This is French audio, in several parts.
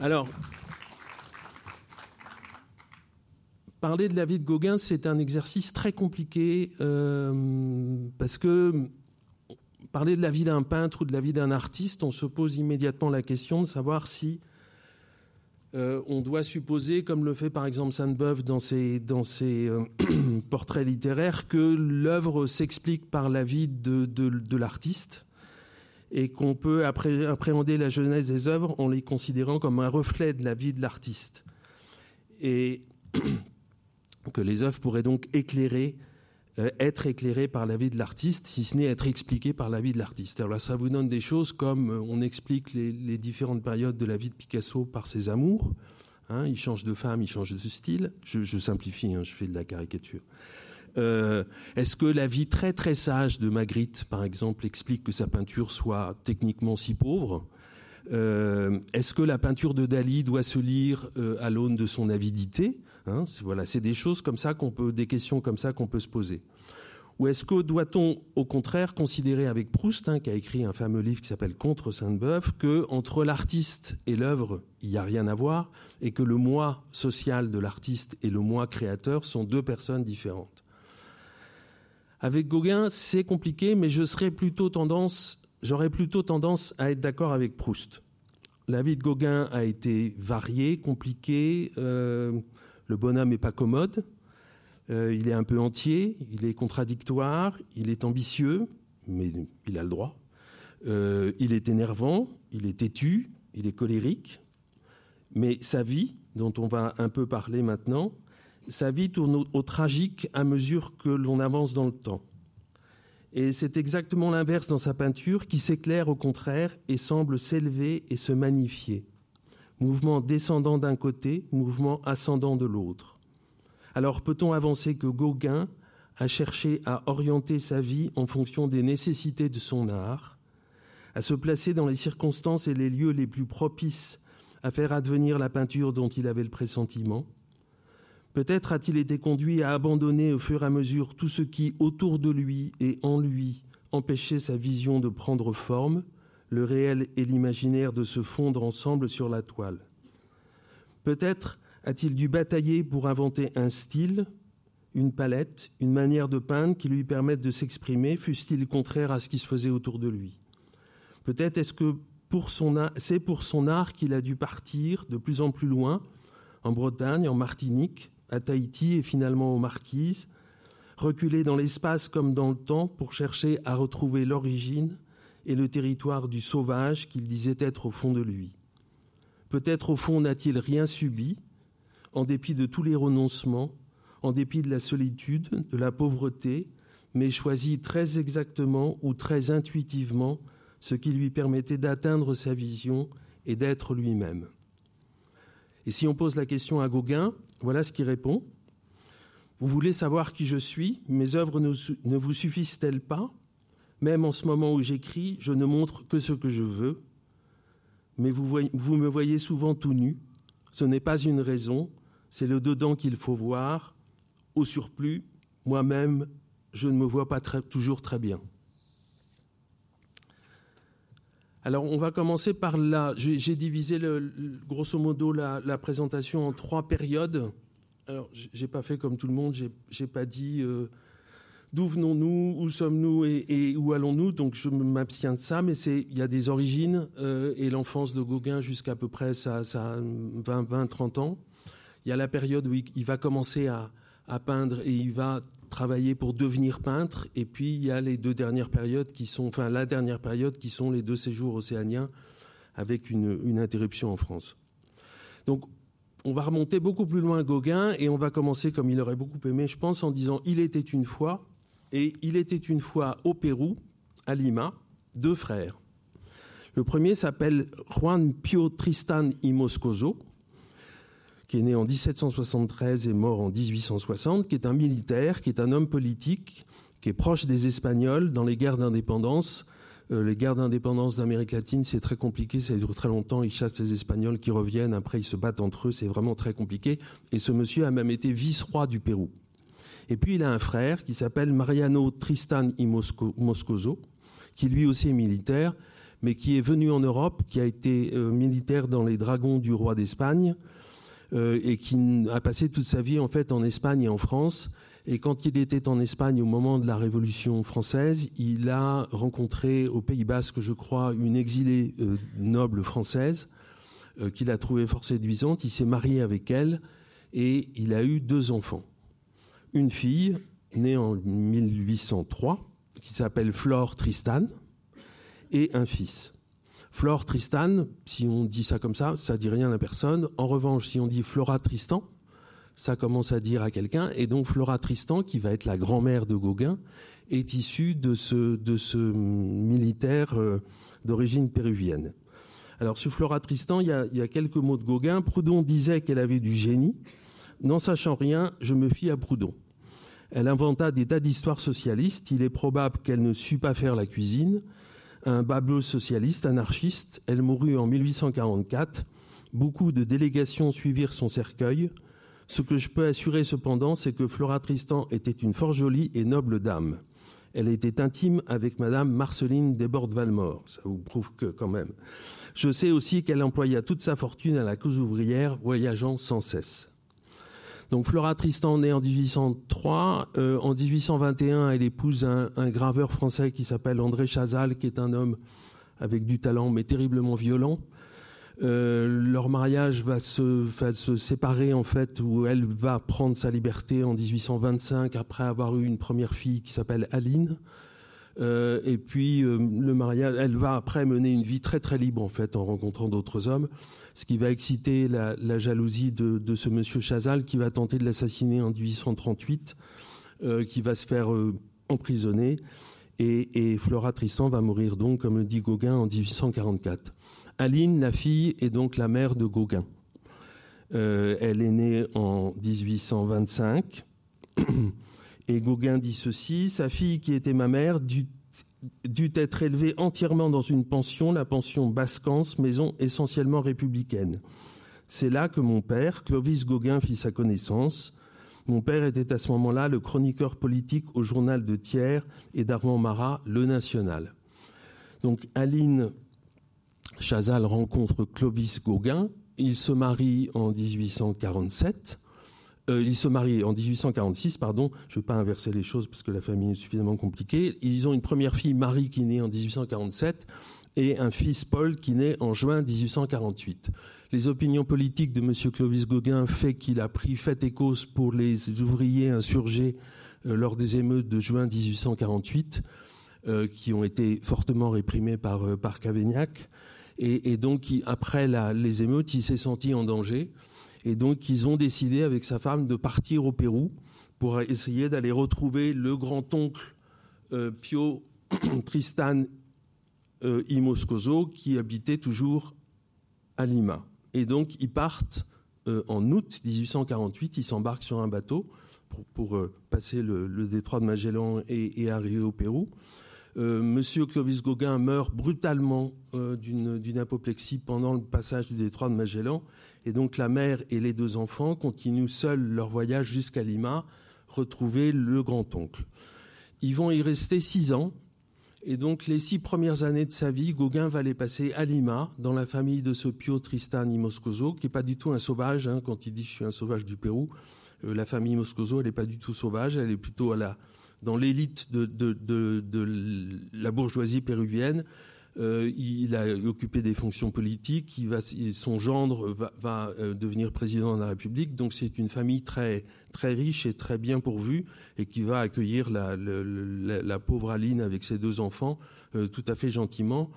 Alors, parler de la vie de Gauguin, c'est un exercice très compliqué euh, parce que parler de la vie d'un peintre ou de la vie d'un artiste, on se pose immédiatement la question de savoir si euh, on doit supposer, comme le fait par exemple Sainte-Beuve dans ses, dans ses euh, portraits littéraires, que l'œuvre s'explique par la vie de, l'artiste et qu'on peut appréhender la jeunesse des œuvres en les considérant comme un reflet de la vie de l'artiste. Et que les œuvres pourraient donc éclairer, euh, être éclairées par la vie de l'artiste, si ce n'est être expliquées par la vie de l'artiste. Alors là, ça vous donne des choses comme euh, on explique les, différentes périodes de la vie de Picasso par ses amours. Hein, il change de femme, il change de style. Je, simplifie, hein, je fais de la caricature. Euh, est-ce que la vie très très sage de Magritte, par exemple, explique que sa peinture soit techniquement si pauvre Est-ce que la peinture de Dali doit se lire à l'aune de son avidité Hein, voilà, c'est des choses comme ça qu'on peut, des questions comme ça qu'on peut se poser. Ou est-ce que doit-on, au contraire, considérer avec Proust, hein, qui a écrit un fameux livre qui s'appelle Contre Sainte-Beuve, que entre l'artiste et l'œuvre, il n'y a rien à voir, et que le moi social de l'artiste et le moi créateur sont deux personnes différentes? Avec Gauguin, c'est compliqué, mais j'aurais plutôt tendance à être d'accord avec Proust. La vie de Gauguin a été variée, compliquée. Euh, le bonhomme n'est pas commode, euh, il est un peu entier, il est contradictoire, il est ambitieux, mais il a le droit. Euh, il est énervant, il est têtu, il est colérique. Mais sa vie, dont on va un peu parler maintenant, sa vie tourne au tragique à mesure que l'on avance dans le temps. Et c'est exactement l'inverse dans sa peinture qui s'éclaire au contraire et semble s'élever et se magnifier mouvement descendant d'un côté, mouvement ascendant de l'autre. Alors peut-on avancer que Gauguin a cherché à orienter sa vie en fonction des nécessités de son art, à se placer dans les circonstances et les lieux les plus propices à faire advenir la peinture dont il avait le pressentiment? Peut-être a-t-il été conduit à abandonner au fur et à mesure tout ce qui, autour de lui et en lui, empêchait sa vision de prendre forme, le réel et l'imaginaire de se fondre ensemble sur la toile. Peut-être a-t-il dû batailler pour inventer un style, une palette, une manière de peindre qui lui permette de s'exprimer, fût-il contraire à ce qui se faisait autour de lui. Peut-être est-ce que c'est pour son art qu'il a dû partir de plus en plus loin, en Bretagne, en Martinique, à Tahiti et finalement aux Marquises, reculer dans l'espace comme dans le temps pour chercher à retrouver l'origine, et le territoire du sauvage qu'il disait être au fond de lui. Peut-être au fond n'a-t-il rien subi, en dépit de tous les renoncements, en dépit de la solitude, de la pauvreté, mais choisi très exactement ou très intuitivement ce qui lui permettait d'atteindre sa vision et d'être lui-même. Et si on pose la question à Gauguin, voilà ce qu'il répond. Vous voulez savoir qui je suis Mes œuvres ne vous suffisent-elles pas? Même en ce moment où j'écris, je ne montre que ce que je veux, mais vous, me voyez souvent tout nu. Ce n'est pas une raison, c'est le dedans qu'il faut voir. Au surplus, moi-même, je ne me vois pas toujours très bien. Alors, on va commencer par là. J'ai divisé grosso modo la, présentation en trois périodes. Alors, j'ai pas fait comme tout le monde. J'ai pas dit euh, d'où venons-nous, où sommes-nous et, où allons-nous. Donc je m'abstiens de ça, mais il y a des origines euh, et l'enfance de Gauguin jusqu'à peu près ça, ça 20, 20, 30 ans. Il y a la période où il, va commencer à, à, peindre et il va travailler pour devenir peintre. Et puis il y a les deux dernières périodes qui sont, enfin la dernière période qui sont les deux séjours océaniens avec une, interruption en France. Donc on va remonter beaucoup plus loin Gauguin et on va commencer comme il aurait beaucoup aimé, je pense, en disant il était une fois et il était une fois au Pérou, à Lima, deux frères. Le premier s'appelle Juan Pio Tristan y Moscoso, qui est né en 1773 et mort en 1860, qui est un militaire, qui est un homme politique, qui est proche des Espagnols dans les guerres d'indépendance. Euh, les guerres d'indépendance d'Amérique latine, c'est très compliqué, ça dure très longtemps, ils chassent les Espagnols qui reviennent, après ils se battent entre eux, c'est vraiment très compliqué. Et ce monsieur a même été vice-roi du Pérou. Et puis il a un frère qui s'appelle Mariano Tristan y Moscoso, qui lui aussi est militaire, mais qui est venu en Europe, qui a été militaire dans les dragons du roi d'Espagne et qui a passé toute sa vie en Espagne et en France. Et quand il était en Espagne au moment de la Révolution française, il a rencontré au Pays Basque, je crois, une exilée noble française qu'il a trouvée fort séduisante. Il s'est marié avec elle et il a eu deux enfants. Une fille née en 1803 qui s'appelle Flore Tristan et un fils. Flore Tristan, si on dit ça comme ça, ça dit rien à personne. En revanche, si on dit Flora Tristan, ça commence à dire à quelqu'un. Et donc Flora Tristan, qui va être la grand-mère de Gauguin, est issue de ce, militaire euh, d'origine péruvienne. Alors sur Flora Tristan, il y, a, il quelques mots de Gauguin. Proudhon disait qu'elle avait du génie. N'en sachant rien, je me fie à Proudhon. Elle inventa des tas d'histoires socialistes. Il est probable qu'elle ne sut pas faire la cuisine. Un bablo socialiste, anarchiste, elle mourut en 1844. Beaucoup de délégations suivirent son cercueil. Ce que je peux assurer cependant, c'est que Flora Tristan était une fort jolie et noble dame. Elle était intime avec Madame Marceline Desbordes-Valmore. Ça vous prouve que, quand même. Je sais aussi qu'elle employa toute sa fortune à la cause ouvrière, voyageant sans cesse. Donc Flora Tristan née en 1803. Euh, en 1821, elle épouse un, un graveur français qui s'appelle André Chazal, qui est un homme avec du talent mais terriblement violent. Euh, leur mariage va se, va se, séparer en fait, où elle va prendre sa liberté en 1825 après avoir eu une première fille qui s'appelle Aline. Euh, et puis euh, le mariage, elle va après mener une vie très très libre en fait en rencontrant d'autres hommes, ce qui va exciter la, jalousie de, ce monsieur Chazal qui va tenter de l'assassiner en 1838, euh, qui va se faire euh, emprisonner. Et, et, Flora Tristan va mourir donc, comme le dit Gauguin, en 1844. Aline, la fille, est donc la mère de Gauguin. Euh, elle est née en 1825. Et Gauguin dit ceci, sa fille qui était ma mère dut, dut être élevée entièrement dans une pension, la pension Bascance, maison essentiellement républicaine. C'est là que mon père, Clovis Gauguin, fit sa connaissance. Mon père était à ce moment-là le chroniqueur politique au journal de Thiers et d'Armand Marat, Le National. Donc Aline Chazal rencontre Clovis Gauguin. Il se marie en 1847. Euh, ils se marient en 1846, pardon. Je ne vais pas inverser les choses parce que la famille est suffisamment compliquée. Ils ont une première fille, Marie, qui naît en 1847, et un fils, Paul, qui naît en juin 1848. Les opinions politiques de M. Clovis Gauguin fait qu'il a pris fait et cause pour les ouvriers insurgés euh, lors des émeutes de juin 1848, euh, qui ont été fortement réprimées par, euh, par Cavaignac. Et, donc, après les émeutes, il s'est senti en danger. Et donc, ils ont décidé avec sa femme de partir au Pérou pour essayer d'aller retrouver le grand-oncle euh, Pio Tristan euh, y Moscoso qui habitait toujours à Lima. Et donc, ils partent euh, en août 1848, ils s'embarquent sur un bateau pour, euh, passer le, détroit de Magellan et arriver au Pérou. Euh, Monsieur Clovis Gauguin meurt brutalement euh, d'une apoplexie pendant le passage du détroit de Magellan et donc la mère et les deux enfants continuent seuls leur voyage jusqu'à Lima, retrouver le grand-oncle. Ils vont y rester six ans, et donc les six premières années de sa vie, Gauguin va les passer à Lima, dans la famille de ce Pio Tristan y Moscoso, qui n'est pas du tout un sauvage, hein, quand il dit je suis un sauvage du Pérou. Euh, la famille Moscoso, elle n'est pas du tout sauvage, elle est plutôt à la, dans l'élite de, de, de, de, la bourgeoisie péruvienne. Euh, il a occupé des fonctions politiques. Il va, son gendre va, va euh, devenir président de la République. Donc c'est une famille très très riche et très bien pourvue et qui va accueillir la, la, la pauvre Aline avec ses deux enfants euh, tout à fait gentiment.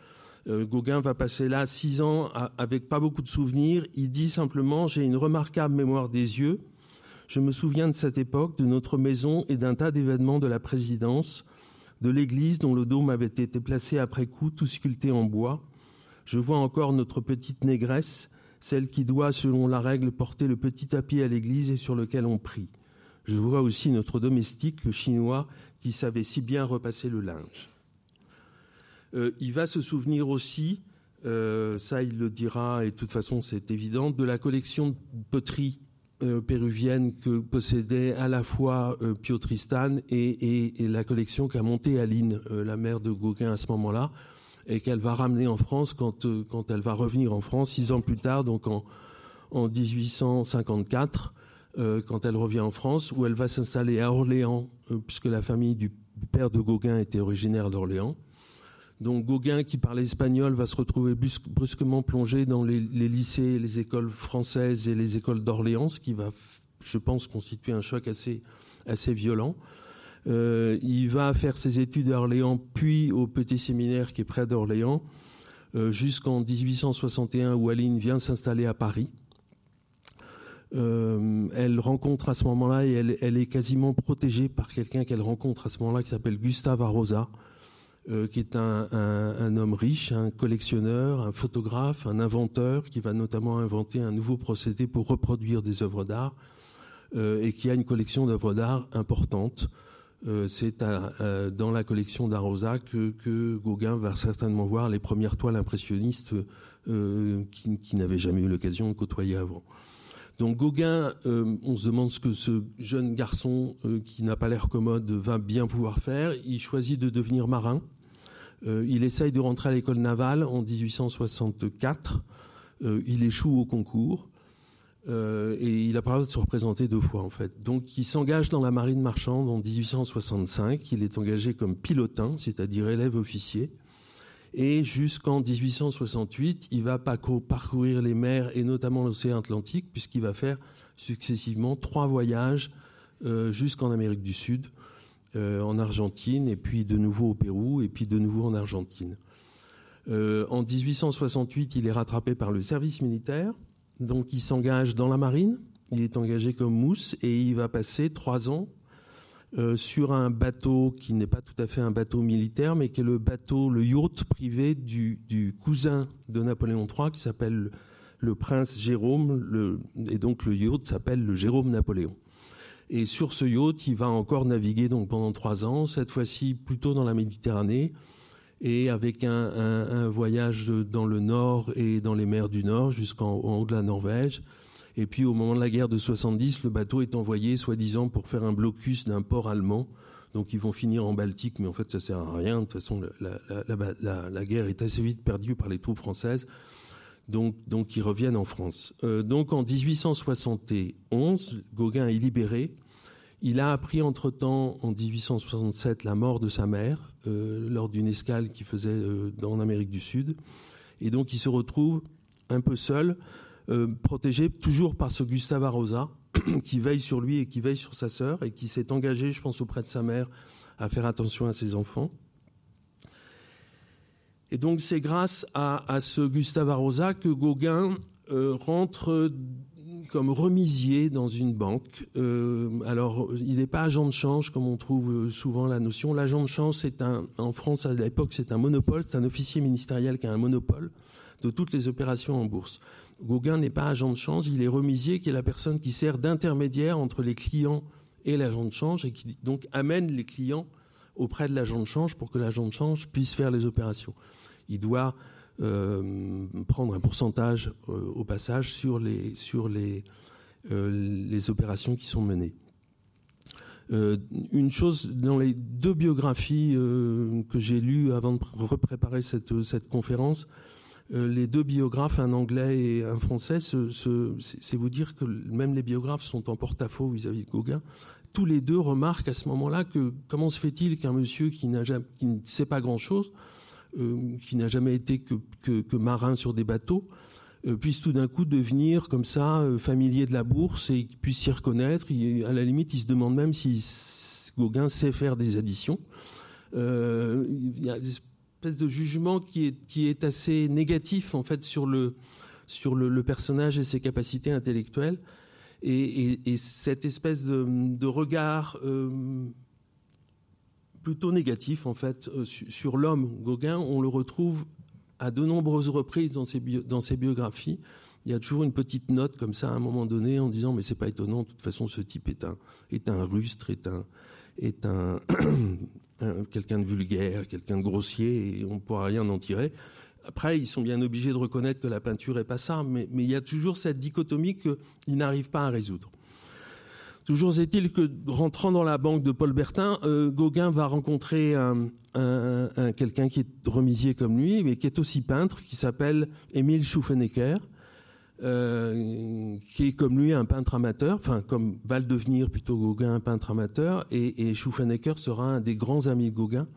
Euh, Gauguin va passer là six ans avec pas beaucoup de souvenirs. Il dit simplement j'ai une remarquable mémoire des yeux. Je me souviens de cette époque, de notre maison et d'un tas d'événements de la présidence de l'église dont le dôme avait été placé après coup, tout sculpté en bois. Je vois encore notre petite négresse, celle qui doit, selon la règle, porter le petit tapis à l'église et sur lequel on prie. Je vois aussi notre domestique, le chinois, qui savait si bien repasser le linge. Euh, il va se souvenir aussi, euh, ça il le dira, et de toute façon c'est évident, de la collection de poterie euh, péruvienne que possédait à la fois euh, Pio Tristan et, et, et la collection qu'a montée Aline, euh, la mère de Gauguin à ce moment-là. et qu'elle va ramener en France quand, quand elle va revenir en France six ans plus tard, donc en, en 1854, quand elle revient en France, où elle va s'installer à Orléans, puisque la famille du père de Gauguin était originaire d'Orléans. Donc Gauguin, qui parlait espagnol, va se retrouver brusquement plongé dans les, lycées, les écoles françaises et les écoles d'Orléans, ce qui va, je pense, constituer un choc assez, violent. Euh, il va faire ses études à Orléans, puis au petit séminaire qui est près d'Orléans, euh, jusqu'en 1861 où Aline vient s'installer à Paris. Euh, elle rencontre à ce moment-là, et elle, elle, est quasiment protégée par quelqu'un qu'elle rencontre à ce moment-là qui s'appelle Gustave Arosa, euh, qui est un, homme riche, un collectionneur, un photographe, un inventeur, qui va notamment inventer un nouveau procédé pour reproduire des œuvres d'art, euh, et qui a une collection d'œuvres d'art importante. Euh, c'est dans la collection d'Arosa que, Gauguin va certainement voir les premières toiles impressionnistes qui, qui n'avaient jamais eu l'occasion de côtoyer avant. Donc Gauguin, on se demande ce que ce jeune garçon qui n'a pas l'air commode va bien pouvoir faire. Il choisit de devenir marin. Euh, il essaye de rentrer à l'école navale en 1864. Euh, il échoue au concours. Euh, et il a pas de se représenter deux fois en fait. Donc il s'engage dans la marine marchande en 1865. Il est engagé comme pilotin, c'est-à-dire élève officier. Et jusqu'en 1868, il va parcourir les mers et notamment l'océan Atlantique, puisqu'il va faire successivement trois voyages jusqu'en Amérique du Sud, euh, en Argentine, et puis de nouveau au Pérou, et puis de nouveau en Argentine. Euh, en 1868, il est rattrapé par le service militaire, donc il s'engage dans la marine. Il est engagé comme mousse et il va passer trois ans euh, sur un bateau qui n'est pas tout à fait un bateau militaire, mais qui est le bateau, le yacht privé du, cousin de Napoléon III, qui s'appelle le prince Jérôme, et donc le yacht s'appelle le Jérôme Napoléon. Et sur ce yacht, il va encore naviguer donc pendant trois ans, cette fois-ci plutôt dans la Méditerranée, et avec un, voyage dans le nord et dans les mers du nord jusqu'en haut de la Norvège. Et puis au moment de la guerre de 70, le bateau est envoyé soi-disant pour faire un blocus d'un port allemand. Donc ils vont finir en Baltique, mais en fait ça sert à rien. De toute façon, la, guerre est assez vite perdue par les troupes françaises. Donc, donc ils reviennent en France. Euh, donc en 1871, Gauguin est libéré. Il a appris entre-temps, en 1867, la mort de sa mère euh, lors d'une escale qu'il faisait euh, en Amérique du Sud. Et donc il se retrouve un peu seul, protégé toujours par ce Gustave Arosa, qui veille sur lui et qui veille sur sa sœur, et qui s'est engagé, je pense, auprès de sa mère, à faire attention à ses enfants. Et donc c'est grâce à, ce Gustave Arosa que Gauguin euh, rentre comme remisier dans une banque. Euh, alors, il n'est pas agent de change comme on trouve souvent la notion. L'agent de change, c'est un, en France à l'époque, c'est un monopole, c'est un officier ministériel qui a un monopole de toutes les opérations en bourse. Gauguin n'est pas agent de change, il est remisier, qui est la personne qui sert d'intermédiaire entre les clients et l'agent de change et qui donc amène les clients auprès de l'agent de change pour que l'agent de change puisse faire les opérations il doit euh, prendre un pourcentage euh, au passage sur les, sur les, euh, les opérations qui sont menées. une chose dans les deux biographies que j'ai lues avant de repréparer cette, cette conférence, les deux biographes, un anglais et un français, c'est vous dire que même les biographes sont en porte-à-faux vis-à-vis de Gauguin. Tous les deux remarquent à ce moment-là que comment se fait-il qu'un monsieur qui, qui ne sait pas grand-chose qui n'a jamais été que, marin sur des bateaux, euh, puisse tout d'un coup devenir comme ça euh, familier de la bourse et puisse s'y reconnaître. à la limite, il se demande même si Gauguin sait faire des additions. il y a une espèce de jugement qui est, assez négatif en fait sur le, personnage et ses capacités intellectuelles. Et, cette espèce de, regard plutôt négatif en fait euh, sur l'homme Gauguin. On le retrouve à de nombreuses reprises dans ses, biographies. Il y a toujours une petite note comme ça à un moment donné en disant mais c'est pas étonnant. De toute façon, ce type est un est un rustre, est un est un, quelqu'un de vulgaire, quelqu'un de grossier et on ne pourra rien en tirer. Après, ils sont bien obligés de reconnaître que la peinture est pas ça, mais, mais il y a toujours cette dichotomie qu'ils n'arrivent pas à résoudre. Toujours est-il que rentrant dans la banque de Paul Bertin, euh, Gauguin va rencontrer un, quelqu'un qui est remisier comme lui, mais qui est aussi peintre, qui s'appelle Émile Schuffenecker, euh, qui est comme lui un peintre amateur, enfin comme va le devenir plutôt Gauguin un peintre amateur, et, et sera un des grands amis de Gauguin,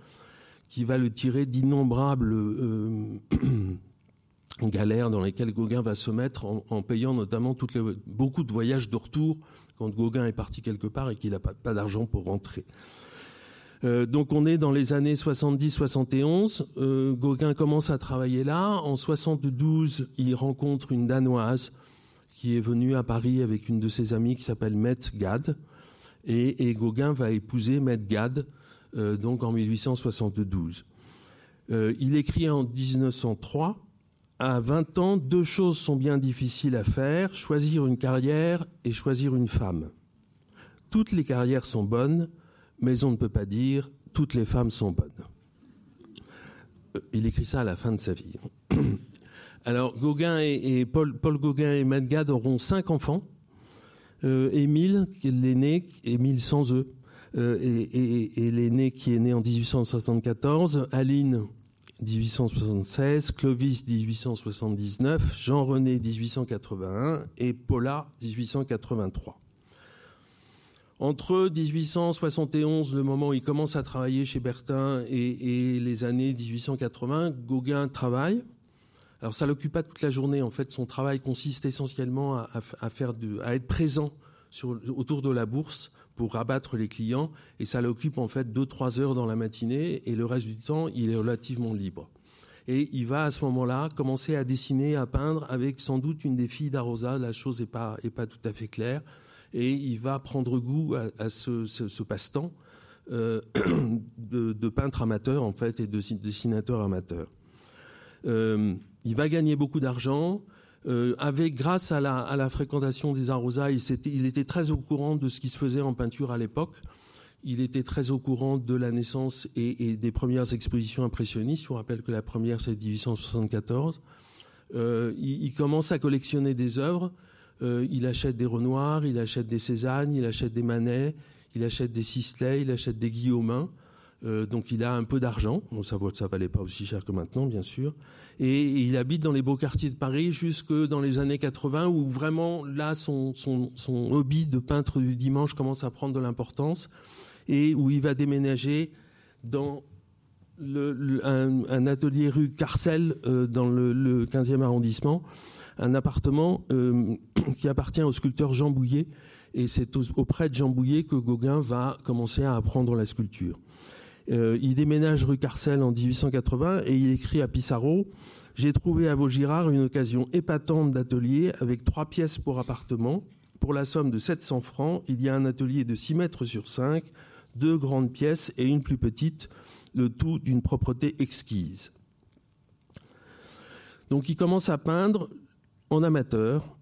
qui va le tirer d'innombrables euh, galères dans lesquelles Gauguin va se mettre en, payant notamment beaucoup de voyages de retour quand Gauguin est parti quelque part et qu'il n'a pas, d'argent pour rentrer. Euh, donc on est dans les années 70-71. Euh, Gauguin commence à travailler là. En 72, il rencontre une Danoise qui est venue à Paris avec une de ses amies qui s'appelle Mette Gad. Et, Gauguin va épouser Mette Gad euh, donc en 1872. il écrit en 1903 à 20 ans, deux choses sont bien difficiles à faire, choisir une carrière et choisir une femme. Toutes les carrières sont bonnes, mais on ne peut pas dire toutes les femmes sont bonnes. Euh, il écrit ça à la fin de sa vie. Alors, Gauguin et, Paul, Gauguin et Madgad auront cinq enfants. Euh, Émile, l'aîné, Émile sans eux, euh, et, et l'aîné qui est né en 1874. Aline, 1876, Clovis 1879, Jean-René 1881 et Paula 1883. Entre 1871, le moment où il commence à travailler chez Bertin, et, les années 1880, Gauguin travaille. Alors ça l'occupe pas toute la journée. En fait, son travail consiste essentiellement à, faire à être présent autour de la bourse pour rabattre les clients et ça l'occupe en fait 2-3 heures dans la matinée et le reste du temps il est relativement libre. Et il va à ce moment-là commencer à dessiner, à peindre avec sans doute une des filles d'Arosa, la chose n'est pas, est pas tout à fait claire, et il va prendre goût à, ce, passe-temps euh, de, peintre amateur en fait et de dessinateur amateur. Euh, il va gagner beaucoup d'argent, euh, avec grâce à la, fréquentation des Arosa, il, était très au courant de ce qui se faisait en peinture à l'époque. Il était très au courant de la naissance et, des premières expositions impressionnistes. Je vous rappelle que la première, c'est 1874. Euh, il, commence à collectionner des œuvres. Euh, il achète des Renoirs, il achète des Cézanne, il achète des Manet, il achète des Sisley, il achète des Guillaumin. Donc il a un peu d'argent. ça, ça valait pas aussi cher que maintenant, bien sûr. Et, il habite dans les beaux quartiers de Paris jusque dans les années 80 où vraiment là son, hobby de peintre du dimanche commence à prendre de l'importance et où il va déménager dans un, atelier rue Carcel euh, dans le, 15e arrondissement, un appartement euh, qui appartient au sculpteur Jean Bouillet et c'est auprès de Jean Bouillet que Gauguin va commencer à apprendre la sculpture. Euh, il déménage rue Carcel en 1880 et il écrit à Pissarro J'ai trouvé à Vaugirard une occasion épatante d'atelier avec trois pièces pour appartement. Pour la somme de 700 francs, il y a un atelier de 6 mètres sur 5, deux grandes pièces et une plus petite, le tout d'une propreté exquise. Donc il commence à peindre en amateur.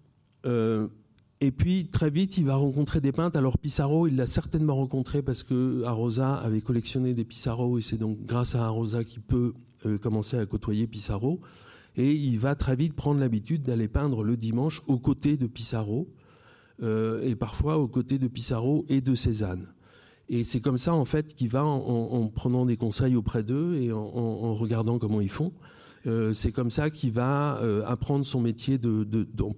Euh, et puis très vite, il va rencontrer des peintres. Alors Pissarro, il l'a certainement rencontré parce que Arosa avait collectionné des Pissarro et c'est donc grâce à Arosa qu'il peut euh, commencer à côtoyer Pissarro. Et il va très vite prendre l'habitude d'aller peindre le dimanche aux côtés de Pissarro euh, et parfois aux côtés de Pissarro et de Cézanne. Et c'est comme ça en fait qu'il va en, prenant des conseils auprès d'eux et en regardant comment ils font. Euh, c'est comme ça qu'il va euh, apprendre son métier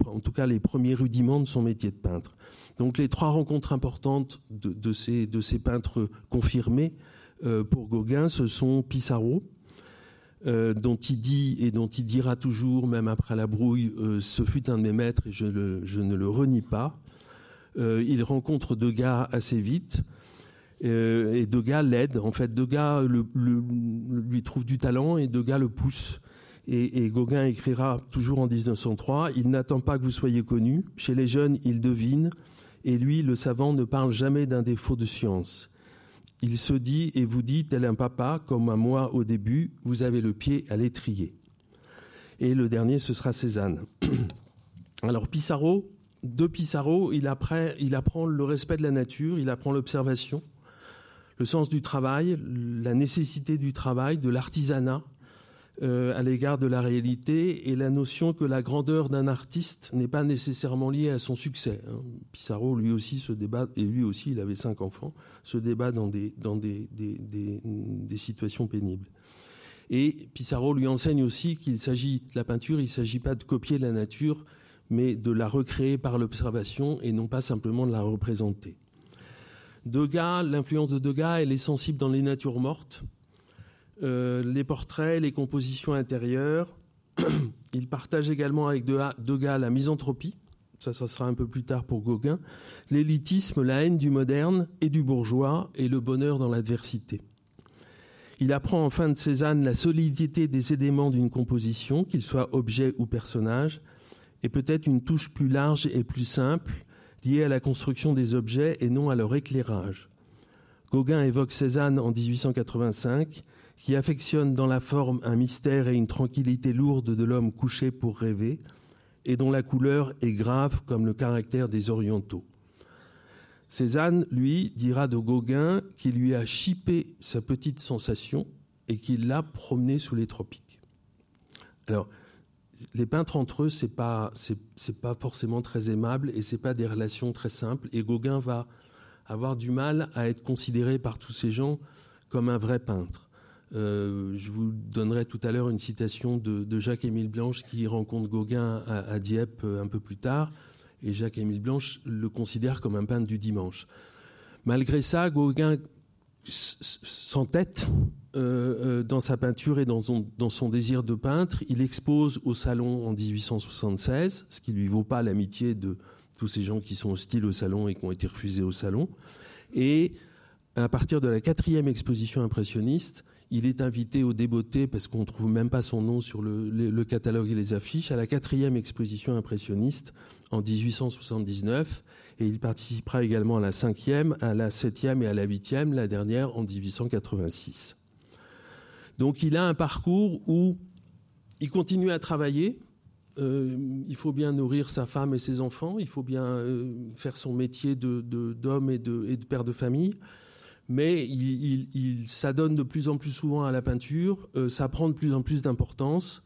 en tout cas les premiers rudiments de son métier de peintre. Donc les trois rencontres importantes de, ces, de ces peintres confirmés euh, pour Gauguin, ce sont Pissarro, dont il dit et dont il dira toujours, même après la brouille, ce fut un de mes maîtres et je, ne le renie pas. il rencontre Degas assez vite. et Degas l'aide. En fait, Degas lui trouve du talent et Degas le pousse et, Gauguin écrira toujours en 1903, Il n'attend pas que vous soyez connu. Chez les jeunes, il devine. Et lui, le savant, ne parle jamais d'un défaut de science. Il se dit et vous dit, tel un papa, comme à moi au début, vous avez le pied à l'étrier. Et le dernier, ce sera Cézanne. Alors Pissarro, de Pissarro, il apprend, il apprend le respect de la nature, il apprend l'observation, le sens du travail, la nécessité du travail, de l'artisanat, à l'égard de la réalité et la notion que la grandeur d'un artiste n'est pas nécessairement liée à son succès. Hein. Pissarro, lui aussi, se débat, et lui aussi, il avait cinq enfants, se débat dans des, dans des situations pénibles. Et Pissarro lui enseigne aussi qu'il s'agit de la peinture, il ne s'agit pas de copier la nature, mais de la recréer par l'observation et non pas simplement de la représenter. Degas, l'influence de Degas, elle est sensible dans les natures mortes, euh, les portraits, les compositions intérieures. il partage également avec Degas la misanthropie, ça, ça sera un peu plus tard pour Gauguin, l'élitisme, la haine du moderne et du bourgeois et le bonheur dans l'adversité. Il apprend en fin de Cézanne la solidité des éléments d'une composition, qu'ils soient objets ou personnages, et peut-être une touche plus large et plus simple, liée à la construction des objets et non à leur éclairage. Gauguin évoque Cézanne en 1885, qui affectionne dans la forme un mystère et une tranquillité lourde de l'homme couché pour rêver, et dont la couleur est grave comme le caractère des orientaux. Cézanne, lui, dira de Gauguin qu'il lui a chippé sa petite sensation et qu'il l'a promené sous les tropiques. Alors, les peintres entre eux, c'est pas, pas forcément très aimable et c'est pas des relations très simples. Et Gauguin va avoir du mal à être considéré par tous ces gens comme un vrai peintre. Euh, je vous donnerai tout à l'heure une citation de, Jacques-Émile Blanche qui rencontre Gauguin à Dieppe euh, un peu plus tard et Jacques-Émile Blanche le considère comme un peintre du dimanche. Malgré ça, Gauguin s'entête euh, euh, dans sa peinture et dans son, dans son, désir de peintre. Il expose au Salon en 1876, ce qui lui vaut pas l'amitié de tous ces gens qui sont hostiles au Salon et qui ont été refusés au Salon. Et à partir de la quatrième exposition impressionniste, il est invité au Débeauté, parce qu'on ne trouve même pas son nom sur le, catalogue et les affiches, à la quatrième exposition impressionniste en 1879 et il participera également à la cinquième, à la septième et à la huitième, la dernière en 1886. Donc il a un parcours où il continue à travailler. Euh, il faut bien nourrir sa femme et ses enfants. Il faut bien euh, faire son métier d'homme et de père de famille. Mais il, s'adonne de plus en plus souvent à la peinture. Euh, ça prend de plus en plus d'importance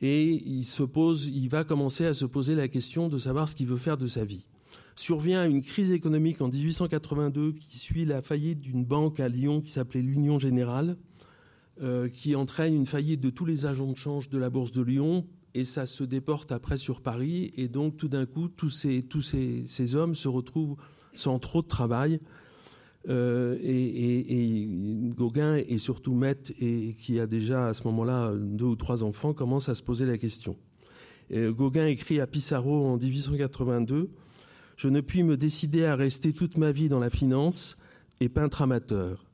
et il se pose, il va commencer à se poser la question de savoir ce qu'il veut faire de sa vie. Survient une crise économique en 1882 qui suit la faillite d'une banque à Lyon qui s'appelait l'Union Générale, euh, qui entraîne une faillite de tous les agents de change de la bourse de Lyon et ça se déporte après sur Paris et donc tout d'un coup tous ces tous ces, ces hommes se retrouvent sans trop de travail euh, et, Gauguin et surtout Met, et qui a déjà à ce moment-là deux ou trois enfants, commencent à se poser la question. Gauguin écrit à Pissarro en 1882 Je ne puis me décider à rester toute ma vie dans la finance et peintre amateur.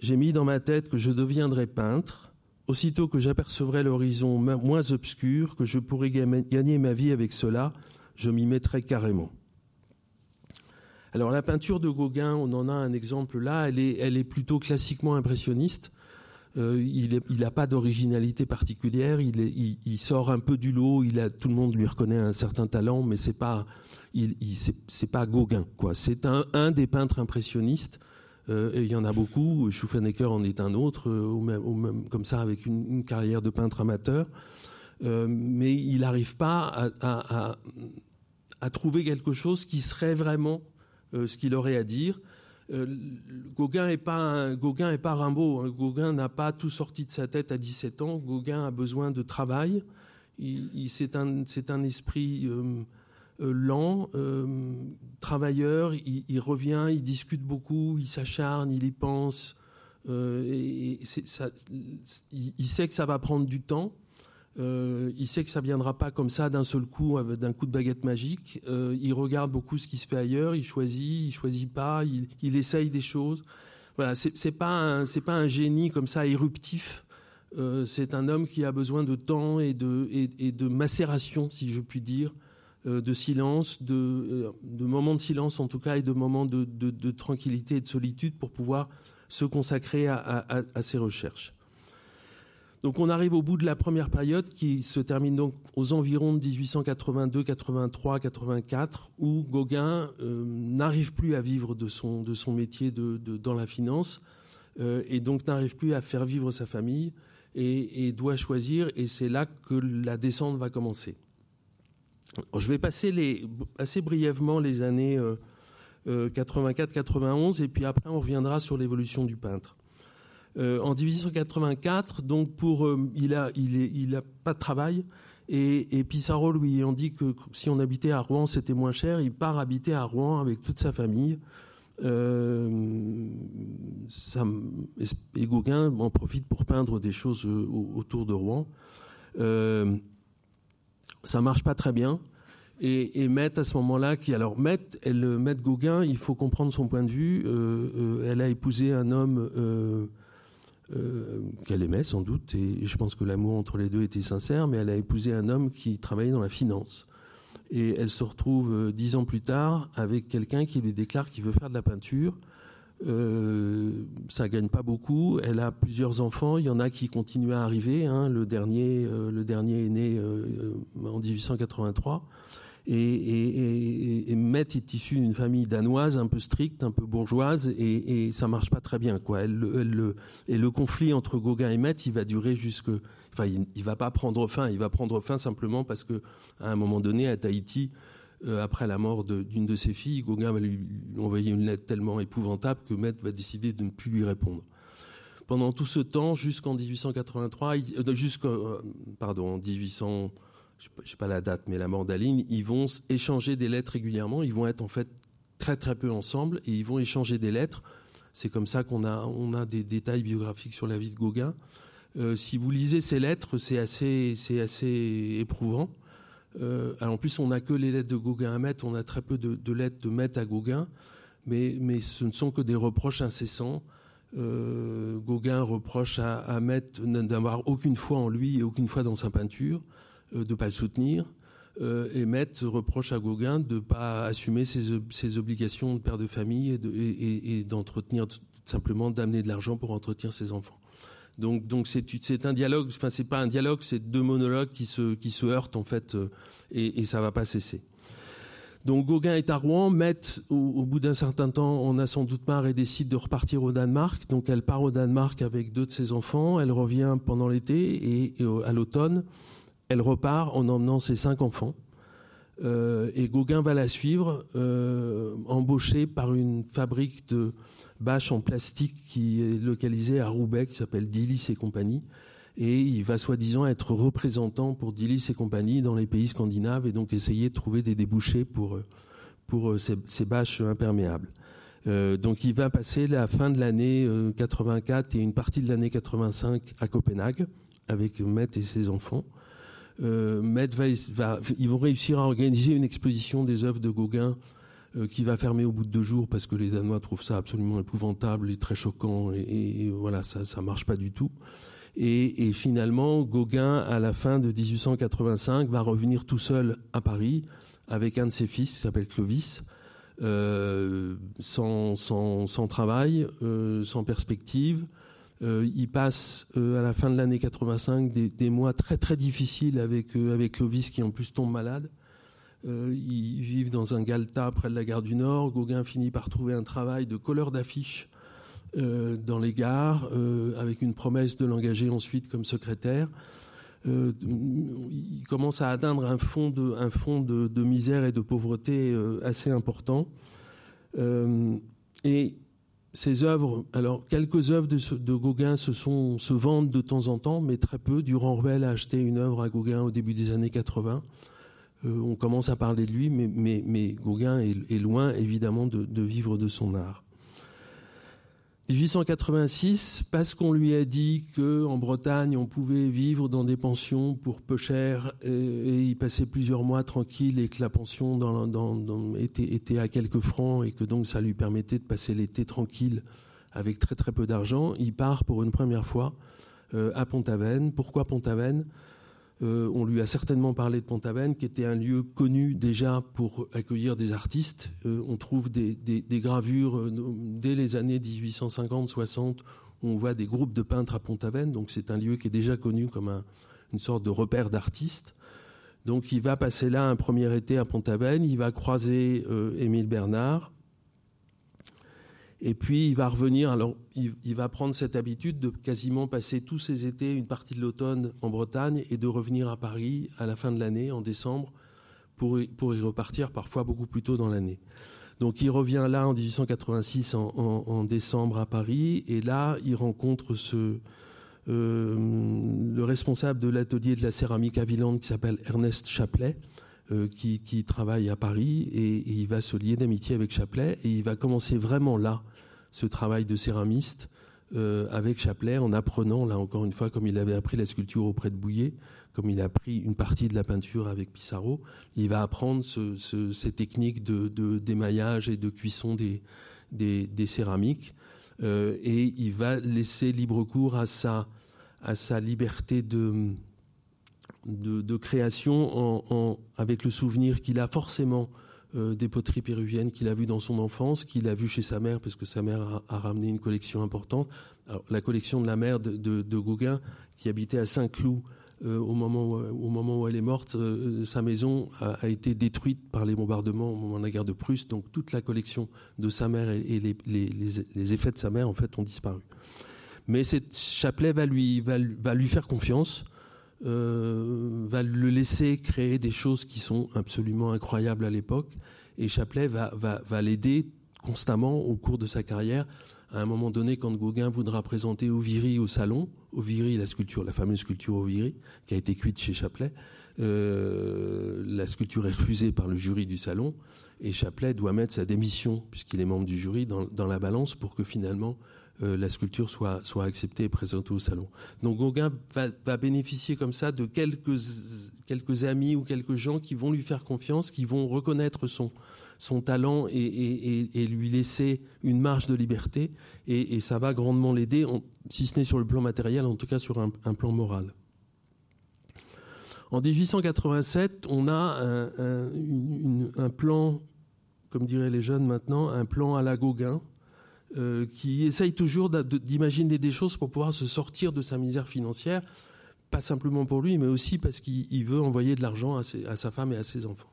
J'ai mis dans ma tête que je deviendrais peintre. Aussitôt que j'apercevrai l'horizon moins obscur, que je pourrais gagner ma vie avec cela, je m'y mettrai carrément. Alors la peinture de Gauguin, on en a un exemple là, elle est, plutôt classiquement impressionniste. Euh, il n'a pas d'originalité particulière. Il, sort un peu du lot. Tout le monde lui reconnaît un certain talent, mais c'est pas, pas Gauguin. Quoi. C'est un, des peintres impressionnistes. Euh, il y en a beaucoup. Schuffenecker en est un autre, euh, comme ça, avec une, carrière de peintre amateur. mais il n'arrive pas à, trouver quelque chose qui serait vraiment ce qu'il aurait à dire. Euh, Gauguin n'est pas, pas Rimbaud. Hein. Gauguin n'a pas tout sorti de sa tête à 17 ans. Gauguin a besoin de travail. Il, c'est un, un, esprit euh, lent, travailleur. Il, revient, il discute beaucoup, il s'acharne, il y pense. il, sait que ça va prendre du temps. Euh, il sait que ça viendra pas comme ça d'un seul coup, d'un coup de baguette magique. Euh, il regarde beaucoup ce qui se fait ailleurs, il choisit, il choisit pas, il, essaye des choses. Voilà, c'est pas c'est pas un génie comme ça éruptif. Euh, c'est un homme qui a besoin de temps et de et, de macération, si je puis dire, de silence, de, de moments de silence en tout cas et de moments de, de, tranquillité et de solitude pour pouvoir se consacrer à ses recherches. Donc on arrive au bout de la première période qui se termine donc aux environs de 1882, 83, 84, où Gauguin euh, n'arrive plus à vivre de son, de son métier de, dans la finance euh, et donc n'arrive plus à faire vivre sa famille et, doit choisir, et c'est là que la descente va commencer. Je vais passer assez brièvement les années 84-91, et puis après on reviendra sur l'évolution du peintre. En 1884, donc pour, il a, il, a pas de travail, et, et Pissarro lui on dit que si on habitait à Rouen, c'était moins cher. Il part habiter à Rouen avec toute sa famille. Euh, et Gauguin en profite pour peindre des choses euh, autour de Rouen. Euh, ça marche pas très bien. Et, et à ce moment-là, qui alors Met, elle, Met Gauguin, il faut comprendre son point de vue. Euh, elle a épousé un homme euh, qu'elle aimait sans doute, et je pense que l'amour entre les deux était sincère, mais elle a épousé un homme qui travaillait dans la finance. Et elle se retrouve euh, dix ans plus tard avec quelqu'un qui lui déclare qu'il veut faire de la peinture. Euh, ça gagne pas beaucoup. Elle a plusieurs enfants. Il y en a qui continuent à arriver. Hein. Le dernier, euh, le dernier est né en 1883. Et, et, et, Met est issue d'une famille danoise un peu stricte, un peu bourgeoise, et, et ça marche pas très bien. Et le conflit entre Gauguin et Met, il va durer jusque... Enfin, il, il, va pas prendre fin, il va prendre fin simplement parce que à un moment donné, à Tahiti, euh, après la mort d'une de, ses filles, Gauguin va lui, envoyer une lettre tellement épouvantable que Met va décider de ne plus lui répondre pendant tout ce temps, jusqu'en 1883, euh, jusqu'en, euh, pardon, en 1800, je ne sais pas la date, mais la mort d'Aline, ils vont échanger des lettres régulièrement. Ils vont être en fait très très peu ensemble et ils vont échanger des lettres. C'est comme ça qu'on a, on a des détails biographiques sur la vie de Gauguin. Euh, si vous lisez ces lettres, c'est assez, c'est assez éprouvant. Euh, en plus, on n'a que les lettres de Gauguin à Met, on a très peu de, lettres de Met à Gauguin, mais, mais ce ne sont que des reproches incessants. Euh, Gauguin reproche à, à d'avoir aucune foi en lui et aucune foi dans sa peinture. Euh, de ne pas le soutenir. Euh, et Met reproche à Gauguin de ne pas assumer ses, obligations de père de famille et d'entretenir simplement d'amener de l'argent pour entretenir ses enfants. Donc, donc c'est un dialogue. Enfin, c'est pas un dialogue, c'est deux monologues qui se qui se heurtent en fait, euh, et, et ça va pas cesser. Donc Gauguin est à Rouen. Met, au, bout d'un certain temps, on a sans doute marre et décide de repartir au Danemark. Donc elle part au Danemark avec deux de ses enfants. Elle revient pendant l'été et à l'automne. Elle repart en emmenant ses cinq enfants. Euh, et Gauguin va la suivre, euh, embauchée par une fabrique de bâches en plastique qui est localisée à Roubaix, qui s'appelle Dillis et compagnie. Et il va soi-disant être représentant pour Dillis et compagnie dans les pays scandinaves et donc essayer de trouver des débouchés pour, pour ces, bâches imperméables. Euh, donc il va passer la fin de l'année 84 et une partie de l'année 85 à Copenhague avec Met et ses enfants euh, Va, ils vont réussir à organiser une exposition des œuvres de Gauguin euh, qui va fermer au bout de deux jours parce que les Danois trouvent ça absolument épouvantable et très choquant et, voilà ça ça marche pas du tout. Et, finalement, Gauguin, à la fin de 1885, va revenir tout seul à Paris avec un de ses fils qui s'appelle Clovis, euh, sans, sans, travail, euh, sans perspective, euh, il passe euh, à la fin de l'année 85 des, mois très très difficiles avec euh, avec Clovis qui en plus tombe malade. Euh, ils vivent dans un galta près de la gare du Nord. Gauguin finit par trouver un travail de colleur d'affiches dans les gares avec une promesse de l'engager ensuite comme secrétaire. il commence à atteindre un fond de un fond de misère et de pauvreté assez important. et ces œuvres, alors quelques œuvres de, Gauguin se, vendent de temps en temps, mais très peu. Durand Ruel a acheté une œuvre à Gauguin au début des années 80. Euh, on commence à parler de lui, mais, Gauguin est, loin évidemment de, de vivre de son art. 1886, parce qu'on lui a dit que en Bretagne on pouvait vivre dans des pensions pour peu cher et, y passer plusieurs mois tranquille et que la pension était, à quelques francs et que donc ça lui permettait de passer l'été tranquille avec très très peu d'argent, il part pour une première fois euh, à Pont-Aven. Pourquoi Pont-Aven? Euh, on lui a certainement parlé de Pont-Aven, qui était un lieu connu déjà pour accueillir des artistes. Euh, on trouve des, gravures euh, dès les années 1850-60. On voit des groupes de peintres à Pont-Aven, donc c'est un lieu qui est déjà connu comme un, une sorte de repère d'artistes. Donc il va passer là un premier été à Pont-Aven, il va croiser Émile Bernard. Et puis il va revenir, alors il, va prendre cette habitude de quasiment passer tous ses étés, une partie de l'automne en Bretagne et de revenir à Paris à la fin de l'année, en décembre, pour, pour y repartir parfois beaucoup plus tôt dans l'année. Donc il revient là en 1886 en, décembre à Paris et là il rencontre euh, le responsable de l'atelier de la céramique à Villande qui s'appelle Ernest Chaplet. Euh, qui, travaille à Paris et, il va se lier d'amitié avec Chaplet et il va commencer vraiment là ce travail de céramiste euh, avec Chaplet en apprenant, là encore une fois, comme il avait appris la sculpture auprès de Bouillet, comme il a appris une partie de la peinture avec Pissarro, il va apprendre ces techniques de, d'émaillage et de cuisson des, céramiques euh, et il va laisser libre cours à sa liberté de, de, création avec le souvenir qu'il a forcément euh, des poteries péruviennes qu'il a vues dans son enfance, qu'il a vues chez sa mère, parce que sa mère a, ramené une collection importante. la collection de la mère de, Gauguin, qui habitait à Saint-Cloud euh, au, moment où, au moment où elle est morte, euh, sa maison a, été détruite par les bombardements au moment de la guerre de Prusse. Donc toute la collection de sa mère et, les, effets de sa mère, en fait, ont disparu. Mais cette chapelet va lui, va lui faire confiance euh, va le laisser créer des choses qui sont absolument incroyables à l'époque. Et Chaplet va, va, l'aider constamment au cours de sa carrière. À un moment donné, quand Gauguin voudra présenter Oviri au salon, la sculpture, la fameuse sculpture Oviri, qui a été cuite chez Chaplet, euh, la sculpture est refusée par le jury du salon, et Chaplet doit mettre sa démission, puisqu'il est membre du jury, dans la balance pour que finalement euh, la sculpture soit, soit acceptée et présentée au salon. Donc Gauguin va, bénéficier comme ça de quelques, amis ou quelques gens qui vont lui faire confiance, qui vont reconnaître son, talent et, lui laisser une marge de liberté. Et, ça va grandement l'aider, si ce n'est sur le plan matériel, en tout cas sur un, plan moral. En 1887, on a un, plan, comme diraient les jeunes maintenant, un plan à la Gauguin, euh, qui essaye toujours d'imaginer des choses pour pouvoir se sortir de sa misère financière, pas simplement pour lui, mais aussi parce qu'il veut envoyer de l'argent à, sa femme et à ses enfants.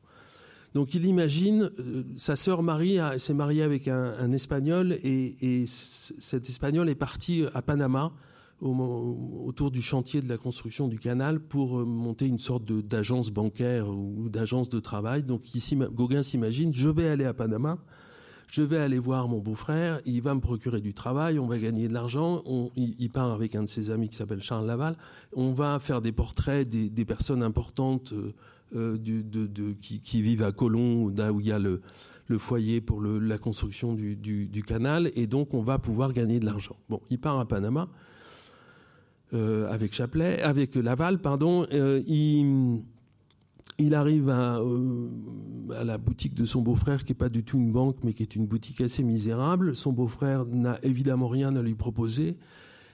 Donc il imagine, euh, sa sœur Marie s'est mariée avec un, Espagnol et, cet Espagnol est parti à Panama autour du chantier de la construction du canal pour euh, monter une sorte d'agence bancaire ou d'agence de travail. Donc ici, Gauguin s'imagine, je vais aller à Panama, je vais aller voir mon beau-frère, il va me procurer du travail, on va gagner de l'argent, il, part avec un de ses amis qui s'appelle Charles Laval, on va faire des portraits des, personnes importantes euh, euh, qui, vivent à Colomb, là où il y a le, foyer pour la construction du, canal, et donc on va pouvoir gagner de l'argent. Bon, il part à Panama. Euh, avec Chaplet, avec Laval, pardon, il arrive euh, à, la boutique de son beau-frère, qui n'est pas du tout une banque, mais qui est une boutique assez misérable. Son beau-frère n'a évidemment rien à lui proposer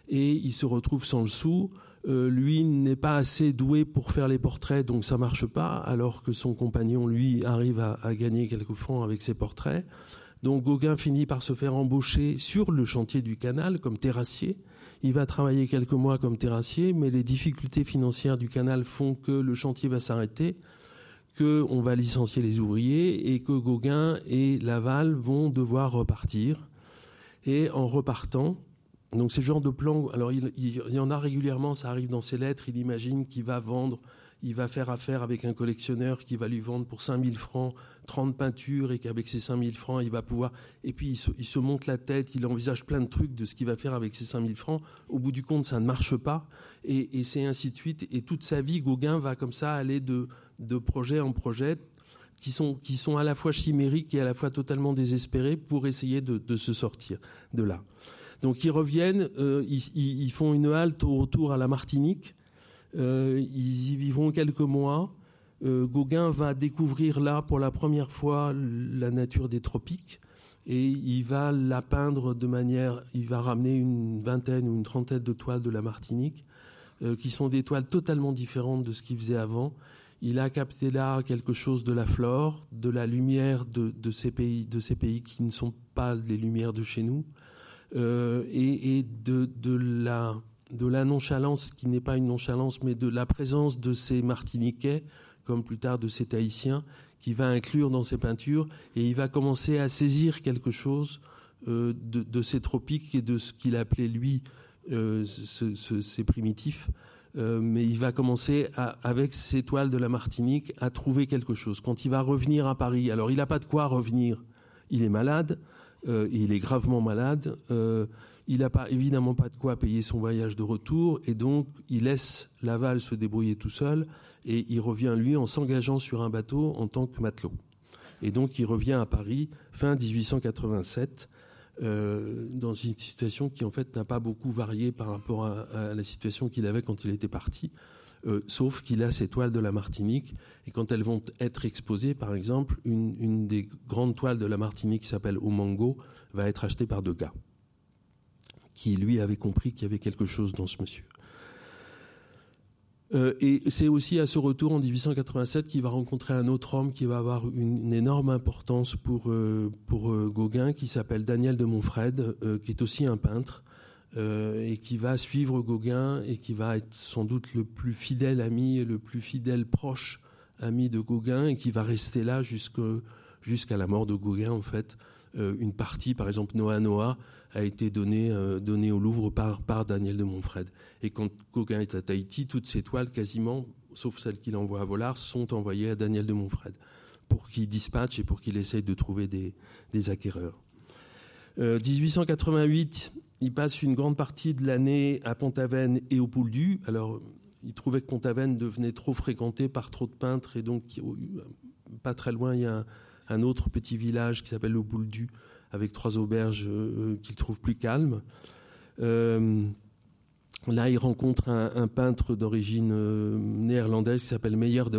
et il se retrouve sans le sou. Euh, lui n'est pas assez doué pour faire les portraits, donc ça marche pas, alors que son compagnon, lui, arrive à, à gagner quelques francs avec ses portraits. Donc Gauguin finit par se faire embaucher sur le chantier du canal comme terrassier. Il va travailler quelques mois comme terrassier, mais les difficultés financières du canal font que le chantier va s'arrêter, qu'on va licencier les ouvriers et que Gauguin et Laval vont devoir repartir. Et en repartant, donc c'est le genre de plan, alors il, y en a régulièrement, ça arrive dans ses lettres, il imagine qu'il va vendre il va faire affaire avec un collectionneur qui va lui vendre pour 5000 francs 30 peintures et qu'avec ces 5000 francs, il va pouvoir... Et puis, il se, monte la tête, il envisage plein de trucs de ce qu'il va faire avec ces 5000 francs. Au bout du compte, ça ne marche pas. Et, c'est ainsi de suite. Et toute sa vie, Gauguin va comme ça aller de, de projet en projet qui sont, qui sont à la fois chimériques et à la fois totalement désespérés pour essayer de, se sortir de là. Donc ils reviennent, euh, ils, font une halte au retour à la Martinique, euh, ils y vivront quelques mois. Euh, Gauguin va découvrir là pour la première fois la nature des tropiques et il va la peindre de manière, il va ramener une vingtaine ou une trentaine de toiles de la Martinique qui sont des toiles totalement différentes de ce qu'il faisait avant. Il a capté là quelque chose de la flore, de la lumière de, pays, de ces pays qui ne sont pas les lumières de chez nous, et, de, de la de la nonchalance, qui n'est pas une nonchalance, mais de la présence de ces Martiniquais, comme plus tard de ces Tahitiens, qui va inclure dans ses peintures, et il va commencer à saisir quelque chose de, ces tropiques et de ce qu'il appelait lui ces primitifs. mais il va commencer avec ses toiles de la Martinique à trouver quelque chose. Quand il va revenir à Paris, alors il n'a pas de quoi revenir. Il est malade, il est gravement malade. Il n'a pas, évidemment pas de quoi payer son voyage de retour et donc il laisse Laval se débrouiller tout seul et il revient lui en s'engageant sur un bateau en tant que matelot. Et donc il revient à Paris fin 1887 euh, dans une situation qui en fait n'a pas beaucoup varié par rapport à, la situation qu'il avait quand il était parti. Euh, sauf qu'il a ces toiles de la Martinique, et quand elles vont être exposées, par exemple, une, des grandes toiles de la Martinique qui s'appelle Omango va être achetée par Degas qui lui avait compris qu'il y avait quelque chose dans ce monsieur. Euh, et c'est aussi à ce retour en 1887 qu'il va rencontrer un autre homme qui va avoir une, énorme importance pour, pour euh, Gauguin, qui s'appelle Daniel de Montfred, qui est aussi un peintre, et qui va suivre Gauguin et qui va être sans doute le plus fidèle ami, le plus fidèle proche ami de Gauguin, et qui va rester là jusqu'à la mort de Gauguin, en fait. une partie, par exemple, Noah Noah, a été donné, euh, au Louvre par, Daniel de Montfred. Et quand Gauguin est à Tahiti, toutes ses toiles, quasiment, sauf celles qu'il envoie à Vollard, sont envoyées à Daniel de Montfred pour qu'il dispatche et pour qu'il essaye de trouver des, acquéreurs. 1888, euh, il passe une grande partie de l'année à Pont-Aven et au Pouldu. Alors, il trouvait que Pont-Aven devenait trop fréquenté par trop de peintres et donc pas très loin, il y a un, autre petit village qui s'appelle le Pouldu, avec trois auberges euh, qu'il trouve plus calmes. Euh, là, il rencontre un, peintre d'origine euh, néerlandaise qui s'appelle Meyer de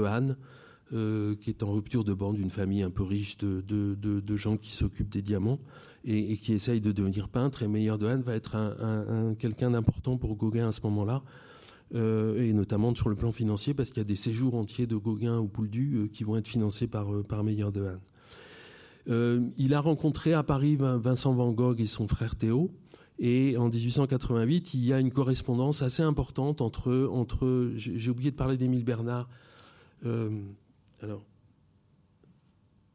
Haan, qui est en rupture de bande d'une famille un peu riche de, gens qui s'occupent des diamants et, qui essaye de devenir peintre. Et Meyer de va être un, quelqu'un d'important pour Gauguin à ce moment-là. et notamment sur le plan financier, parce qu'il y a des séjours entiers de Gauguin au Pouldu qui vont être financés par, par Meyer de. Euh, il a rencontré à Paris Vincent Van Gogh et son frère Théo. Et en 1888, il y a une correspondance assez importante entre. entre J'ai oublié de parler d'Émile Bernard. Euh, alors,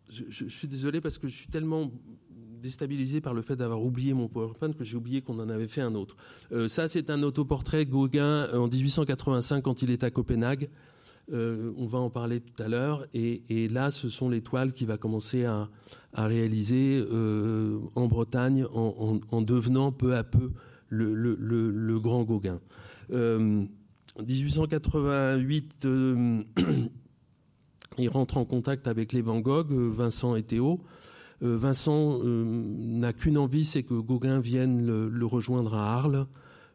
je, suis désolé parce que je suis tellement déstabilisé par le fait d'avoir oublié mon PowerPoint que j'ai oublié qu'on en avait fait un autre. Euh, ça, c'est un autoportrait Gauguin en 1885 quand il est à Copenhague. Euh, on va en parler tout à l'heure. Et, là, ce sont les toiles qu'il va commencer à, réaliser euh, en Bretagne en, devenant peu à peu le, grand Gauguin. Euh, 1888, euh, il rentre en contact avec les Van Gogh, Vincent et Théo. Vincent n'a qu'une envie, c'est que Gauguin vienne le rejoindre à Arles.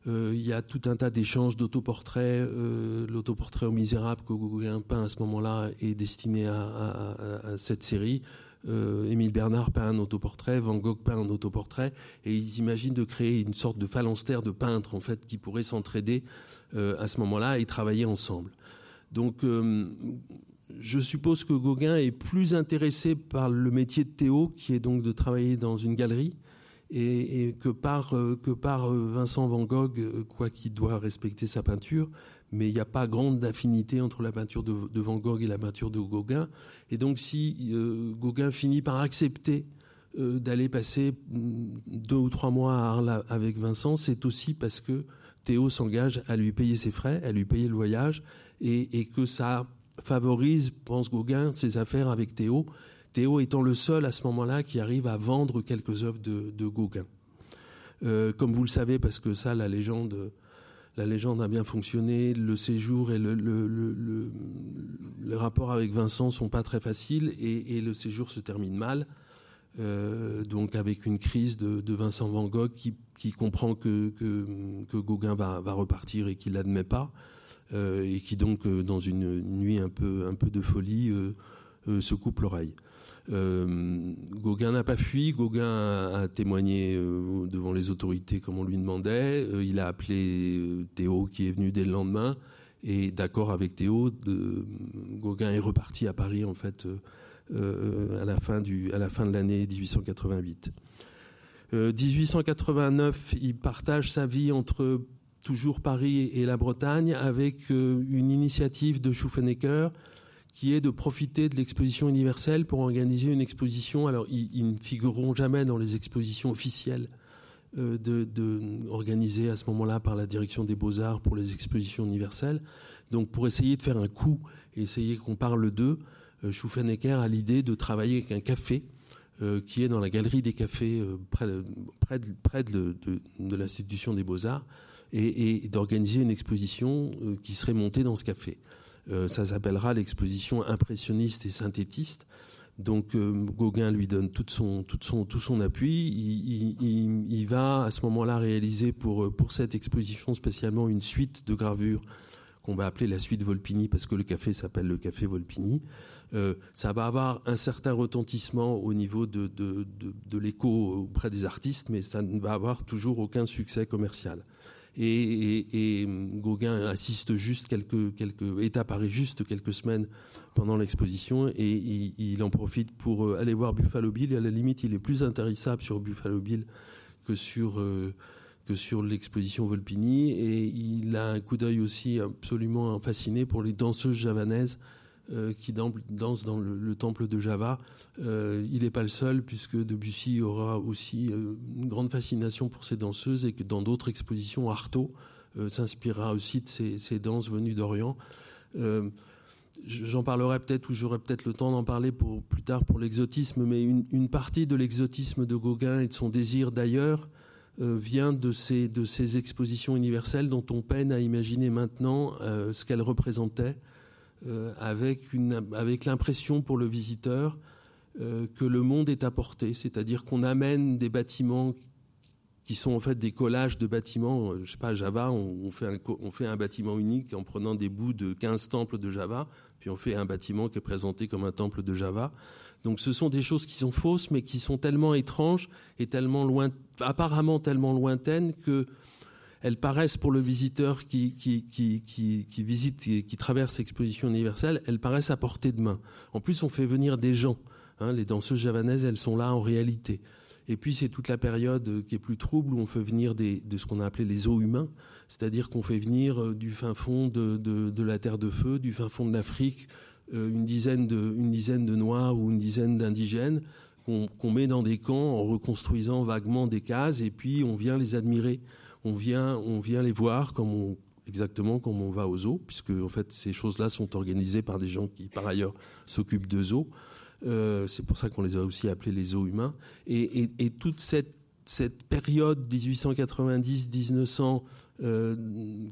Euh, il y a tout un tas d'échanges d'autoportraits. Euh, l'autoportrait au misérable que Gauguin peint à ce moment-là est destiné à, cette série. Euh, Émile Bernard peint un autoportrait, Van Gogh peint un autoportrait, et ils imaginent de créer une sorte de phalanstère de peintres en fait qui pourraient s'entraider à ce moment-là et travailler ensemble. Donc, je suppose que Gauguin est plus intéressé par le métier de Théo, qui est donc de travailler dans une galerie, et, que par euh, que par euh, Vincent Van Gogh, euh, quoi qu'il doit respecter sa peinture, mais il n'y a pas grande affinité entre la peinture de, Van Gogh et la peinture de Gauguin. Et donc, si Gauguin finit par accepter d'aller passer mm, deux ou trois mois à Arles avec Vincent, c'est aussi parce que Théo s'engage à lui payer ses frais, à lui payer le voyage, et, et que ça favorise, pense Gauguin, ses affaires avec Théo, Théo étant le seul à ce moment-là qui arrive à vendre quelques œuvres de, Gauguin. Euh, comme vous le savez, parce que ça, la légende, la légende a bien fonctionné, le séjour et le, le, rapport avec Vincent sont pas très faciles et, le séjour se termine mal. Euh, donc avec une crise de, Vincent Van Gogh qui, comprend que, Gauguin va, repartir et qu'il l'admet pas, et qui donc dans une nuit un peu, un peu de folie se coupe l'oreille. Euh, Gauguin n'a pas fui, Gauguin a, témoigné euh, devant les autorités comme on lui demandait. Euh, il a appelé Théo qui est venu dès le lendemain et d'accord avec Théo, Gauguin est reparti à Paris en fait à la fin du à la fin de l'année 1888. 1889, il partage sa vie entre toujours Paris et la Bretagne avec une initiative de Schuffenecker qui est de profiter de l'exposition universelle pour organiser une exposition. Alors, ils, ne figureront jamais dans les expositions officielles euh, organisées à ce moment-là par la direction des beaux-arts pour les expositions universelles. Donc, pour essayer de faire un coup et essayer qu'on parle d'eux, euh, Schuffenecker a l'idée de travailler avec un café euh, qui est dans la galerie des cafés près, près, de, de l'institution des beaux-arts et, d'organiser une exposition qui serait montée dans ce café. Euh, ça s'appellera l'exposition impressionniste et synthétiste. Donc euh, Gauguin lui donne tout son, tout son, tout son appui. Il, va à ce moment-là réaliser pour, pour cette exposition spécialement une suite de gravures qu'on va appeler la suite Volpini parce que le café s'appelle le café Volpini. Euh, ça va avoir un certain retentissement au niveau de, de, de l'écho auprès des artistes, mais ça ne va avoir toujours aucun succès commercial. Et, Gauguin assiste juste quelques, quelques, est juste quelques semaines pendant l'exposition et il, en profite pour euh, aller voir Buffalo Bill. Et à la limite, il est plus intéressable sur Buffalo Bill que sur, euh, que sur l'exposition Volpini. Et il a un coup d'œil aussi absolument fasciné pour les danseuses javanaises euh, qui danse dans le, temple de Java. Euh, il n'est pas le seul, puisque Debussy aura aussi euh, une grande fascination pour ces danseuses et que dans d'autres expositions, Artaud s'inspirera aussi de ces, danses venues d'Orient. J'en parlerai peut-être ou j'aurai peut-être le temps d'en parler pour, plus tard pour l'exotisme, mais une, partie de l'exotisme de Gauguin et de son désir d'ailleurs vient ces, de ces expositions universelles dont on peine à imaginer maintenant ce qu'elles représentaient. Euh, avec, avec l'impression pour le visiteur euh, que le monde est apporté, c'est-à-dire qu'on amène des bâtiments qui sont en fait des collages de bâtiments. Euh, je sais pas, Java, on, fait un, on fait un bâtiment unique en prenant des bouts de 15 temples de Java, puis on fait un bâtiment qui est présenté comme un temple de Java. Donc ce sont des choses qui sont fausses, mais qui sont tellement étranges et tellement loin, apparemment tellement lointaines que elles paraissent pour le visiteur qui, qui, qui, qui, visite, qui, traverse l'exposition universelle, elles paraissent à portée de main. En plus, on fait venir des gens. Hein, les danseuses javanaises, elles sont là en réalité. Et puis c'est toute la période qui est plus trouble où on fait venir de ce qu'on a appelé les eaux humains, c'est-à-dire qu'on fait venir euh, du fin fond de, de, de, la terre de feu, du fin fond de l'Afrique, euh, une dizaine de, une dizaine de noirs ou une dizaine d'indigènes qu'on met dans des camps en reconstruisant vaguement des cases et puis on vient les admirer on vient, on vient les voir exactement comme on va aux zoos, puisque en fait ces choses-là sont organisées par des gens qui par ailleurs s'occupent de zoos. Euh, c'est pour ça qu'on les a aussi appelés les zoos humains. Et, toute cette, période 1890-1900 euh,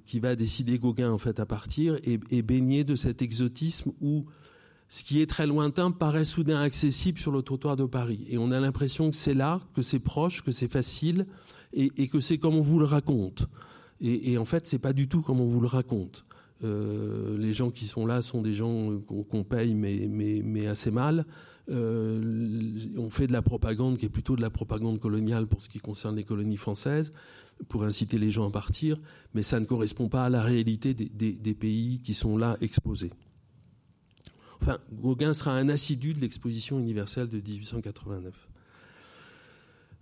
qui va décider Gauguin en fait à partir est, est baignée de cet exotisme où ce qui est très lointain paraît soudain accessible sur le trottoir de Paris. Et on a l'impression que c'est là, que c'est proche, que c'est facile, et, que c'est comme on vous le raconte. Et, en fait, c'est pas du tout comme on vous le raconte. Euh, les gens qui sont là sont des gens qu'on paye, mais, mais, mais, assez mal. Euh, on fait de la propagande qui est plutôt de la propagande coloniale pour ce qui concerne les colonies françaises, pour inciter les gens à partir, mais ça ne correspond pas à la réalité des, des pays qui sont là exposés. Enfin, Gauguin sera un assidu de l'exposition universelle de 1889.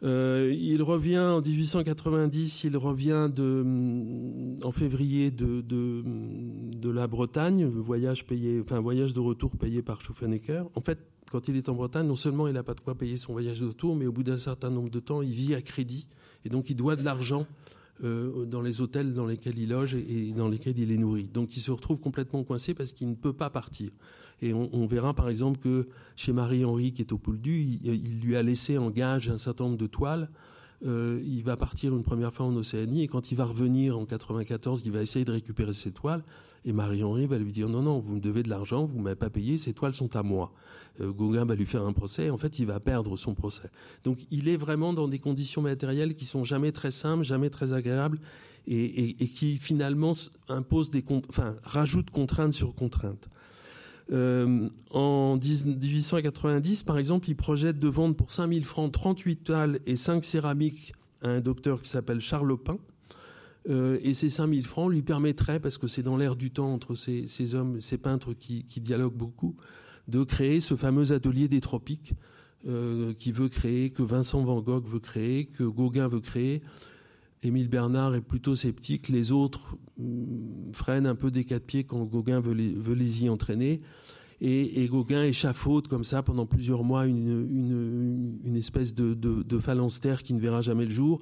Euh, il revient en 1890, il revient de, en février de, de, de, la Bretagne, voyage payé, enfin voyage de retour payé par Schuffenecker. En fait, quand il est en Bretagne, non seulement il n'a pas de quoi payer son voyage de retour, mais au bout d'un certain nombre de temps, il vit à crédit et donc il doit de l'argent euh, dans les hôtels dans lesquels il loge et, dans lesquels il est nourri. Donc il se retrouve complètement coincé parce qu'il ne peut pas partir. Et on, verra par exemple que chez Marie-Henri, qui est au Pouldu, il, il, lui a laissé en gage un certain nombre de toiles. Euh, il va partir une première fois en Océanie et quand il va revenir en 94, il va essayer de récupérer ses toiles. Et Marie-Henri va lui dire non, non, vous me devez de l'argent, vous ne m'avez pas payé, ces toiles sont à moi. Euh, Gauguin va lui faire un procès, et en fait, il va perdre son procès. Donc, il est vraiment dans des conditions matérielles qui sont jamais très simples, jamais très agréables, et, qui finalement imposent des, enfin, rajoutent contraintes sur contraintes. Euh, en 1890, par exemple, il projette de vendre pour 5000 francs 38 toiles et 5 céramiques à un docteur qui s'appelle Charles Pin. Euh, et ces 5000 francs lui permettraient, parce que c'est dans l'air du temps entre ces, hommes, ces peintres qui, dialoguent beaucoup, de créer ce fameux atelier des tropiques euh, qui veut créer, que Vincent Van Gogh veut créer, que Gauguin veut créer. Émile Bernard est plutôt sceptique, les autres mm, freinent un peu des quatre pieds quand Gauguin veut les, y entraîner. Et, Gauguin échafaude comme ça pendant plusieurs mois une, espèce de, de, phalanstère qui ne verra jamais le jour.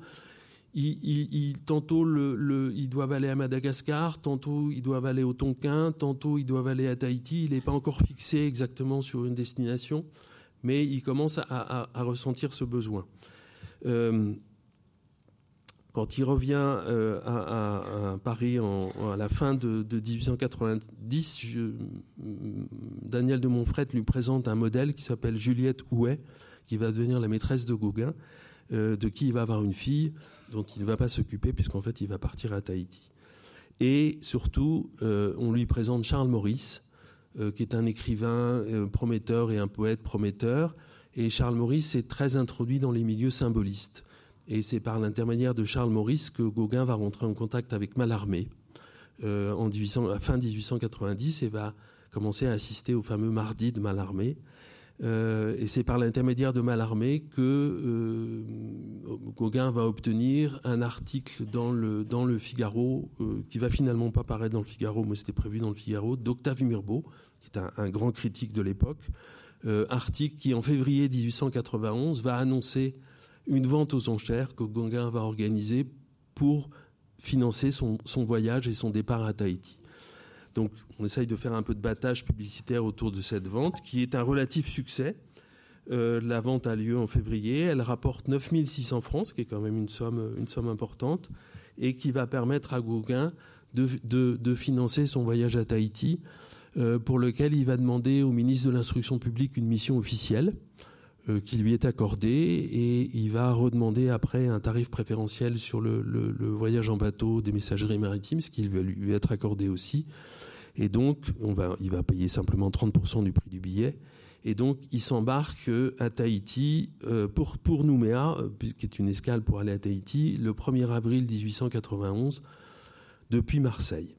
Il, tantôt le, ils doivent aller à Madagascar, tantôt ils doivent aller au Tonkin, tantôt ils doivent aller à Tahiti. Il n'est pas encore fixé exactement sur une destination, mais il commence à, ressentir ce besoin. Euh, quand il revient euh, à, Paris à la fin de, 1890, Daniel de Montfret lui présente un modèle qui s'appelle Juliette Houet, qui va devenir la maîtresse de Gauguin, euh, de qui il va avoir une fille dont il ne va pas s'occuper puisqu'en fait il va partir à Tahiti. Et surtout, euh, on lui présente Charles Maurice, qui est un écrivain prometteur et un poète prometteur. Et Charles Maurice est très introduit dans les milieux symbolistes. Et c'est par l'intermédiaire de Charles Maurice que Gauguin va rentrer en contact avec Mallarmé euh, en à fin 1890 et va commencer à assister au fameux mardi de Mallarmé. Euh, et c'est par l'intermédiaire de Mallarmé que euh, Gauguin va obtenir un article dans le, Figaro, qui va finalement pas paraître dans le Figaro, mais c'était prévu dans le Figaro, d'Octave Mirbeau, qui est un, grand critique de l'époque. article qui, en février 1891, va annoncer une vente aux enchères que Gauguin va organiser pour financer son, voyage et son départ à Tahiti. Donc on essaye de faire un peu de battage publicitaire autour de cette vente, qui est un relatif succès. Euh, la vente a lieu en février, elle rapporte 9600 francs, ce qui est quand même une somme, importante, et qui va permettre à Gauguin de, financer son voyage à Tahiti, euh, pour lequel il va demander au ministre de l'Instruction publique une mission officielle. Euh, qui lui est accordé et il va redemander après un tarif préférentiel sur le, voyage en bateau des messageries maritimes, ce qui va lui être accordé aussi. Et donc, on va, il va payer simplement 30% du prix du billet. Et donc, il s'embarque à Tahiti euh, pour, pour Nouméa, euh, qui est une escale pour aller à Tahiti, le 1er avril 1891, depuis Marseille.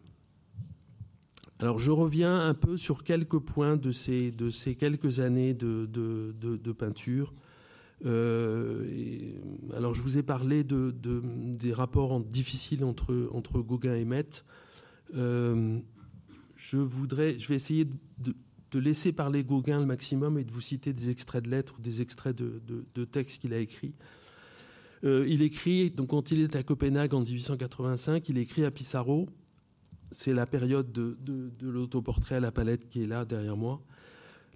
Alors je reviens un peu sur quelques points de ces, de ces quelques années de, de, peinture. Euh, alors je vous ai parlé de, des rapports difficiles entre, entre Gauguin et Met. Euh, je, voudrais, je vais essayer de, laisser parler Gauguin le maximum et de vous citer des extraits de lettres ou des extraits de, textes qu'il a écrits. Euh, il écrit, donc quand il est à Copenhague en 1885, il écrit à Pissarro c'est la période de, l'autoportrait à la palette qui est là derrière moi.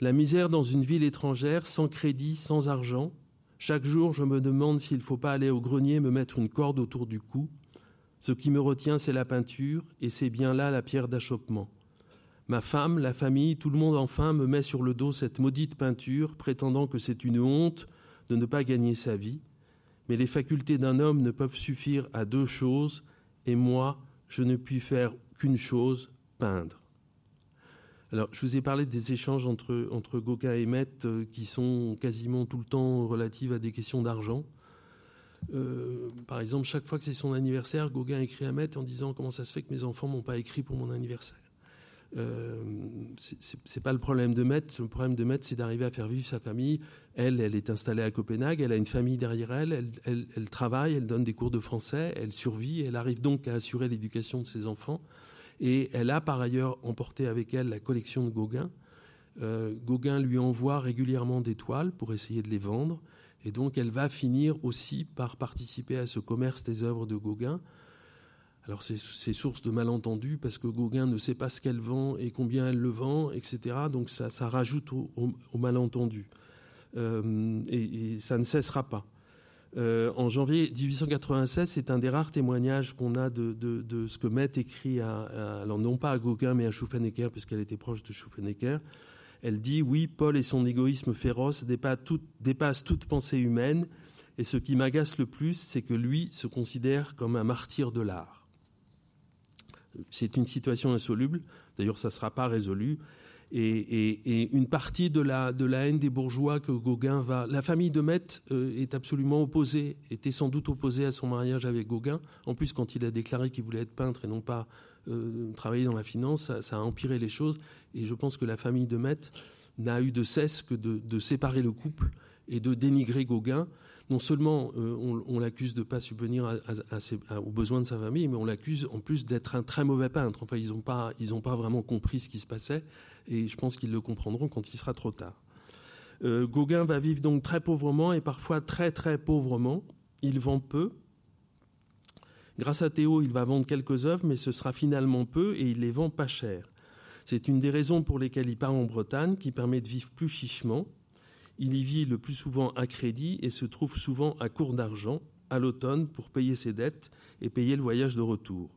La misère dans une ville étrangère, sans crédit, sans argent. Chaque jour, je me demande s'il ne faut pas aller au grenier me mettre une corde autour du cou. Ce qui me retient, c'est la peinture, et c'est bien là la pierre d'achoppement. Ma femme, la famille, tout le monde enfin me met sur le dos cette maudite peinture, prétendant que c'est une honte de ne pas gagner sa vie. Mais les facultés d'un homme ne peuvent suffire à deux choses, et moi, je ne puis faire qu'une chose, peindre. Alors, je vous ai parlé des échanges entre, entre Gauguin et Met euh, qui sont quasiment tout le temps relatifs à des questions d'argent. Euh, par exemple, chaque fois que c'est son anniversaire, Gauguin écrit à Met en disant comment ça se fait que mes enfants m'ont pas écrit pour mon anniversaire? Euh, c'est pas le problème de Met. Le problème de Met, c'est d'arriver à faire vivre sa famille. Elle, elle est installée à Copenhague. Elle a une famille derrière elle, elle travaille. Elle donne des cours de français. Elle survit. Elle arrive donc à assurer l'éducation de ses enfants. Et elle a par ailleurs emporté avec elle la collection de Gauguin. Euh, Gauguin lui envoie régulièrement des toiles pour essayer de les vendre. Et donc elle va finir aussi par participer à ce commerce des œuvres de Gauguin. Alors c'est source de malentendus parce que Gauguin ne sait pas ce qu'elle vend et combien elle le vend, etc. Donc ça, rajoute au, malentendu. Euh, et, ça ne cessera pas. Euh, en janvier 1896, c'est un des rares témoignages qu'on a de, ce que Met écrit, à, alors non pas à Gauguin, mais à Schuffenecker, puisqu'elle était proche de Schuffenecker. Elle dit Oui, Paul et son égoïsme féroce dépassent toute pensée humaine, et ce qui m'agace le plus, c'est que lui se considère comme un martyr de l'art. C'est une situation insoluble, d'ailleurs ça ne sera pas résolu, et, une partie de la, de la haine des bourgeois que Gauguin va. La famille de Met euh, est absolument opposée, était sans doute opposée à son mariage avec Gauguin. En plus, quand il a déclaré qu'il voulait être peintre et non pas euh, travailler dans la finance, ça, a empiré les choses. Et je pense que la famille de Met n'a eu de cesse que de, séparer le couple et de dénigrer Gauguin. Non seulement on, l'accuse de ne pas subvenir aux besoins de sa famille, mais on l'accuse en plus d'être un très mauvais peintre. Enfin, ils n'ont pas, pas vraiment compris ce qui se passait, et je pense qu'ils le comprendront quand il sera trop tard. Gauguin va vivre donc très pauvrement et parfois très très pauvrement. Il vend peu, Grâce à Théo, il va vendre quelques œuvres, mais ce sera finalement peu et il les vend pas cher. C'est une des raisons pour lesquelles il part en Bretagne, qui permet de vivre plus chichement. Il y vit le plus souvent à crédit et se trouve souvent à court d'argent à l'automne pour payer ses dettes et payer le voyage de retour.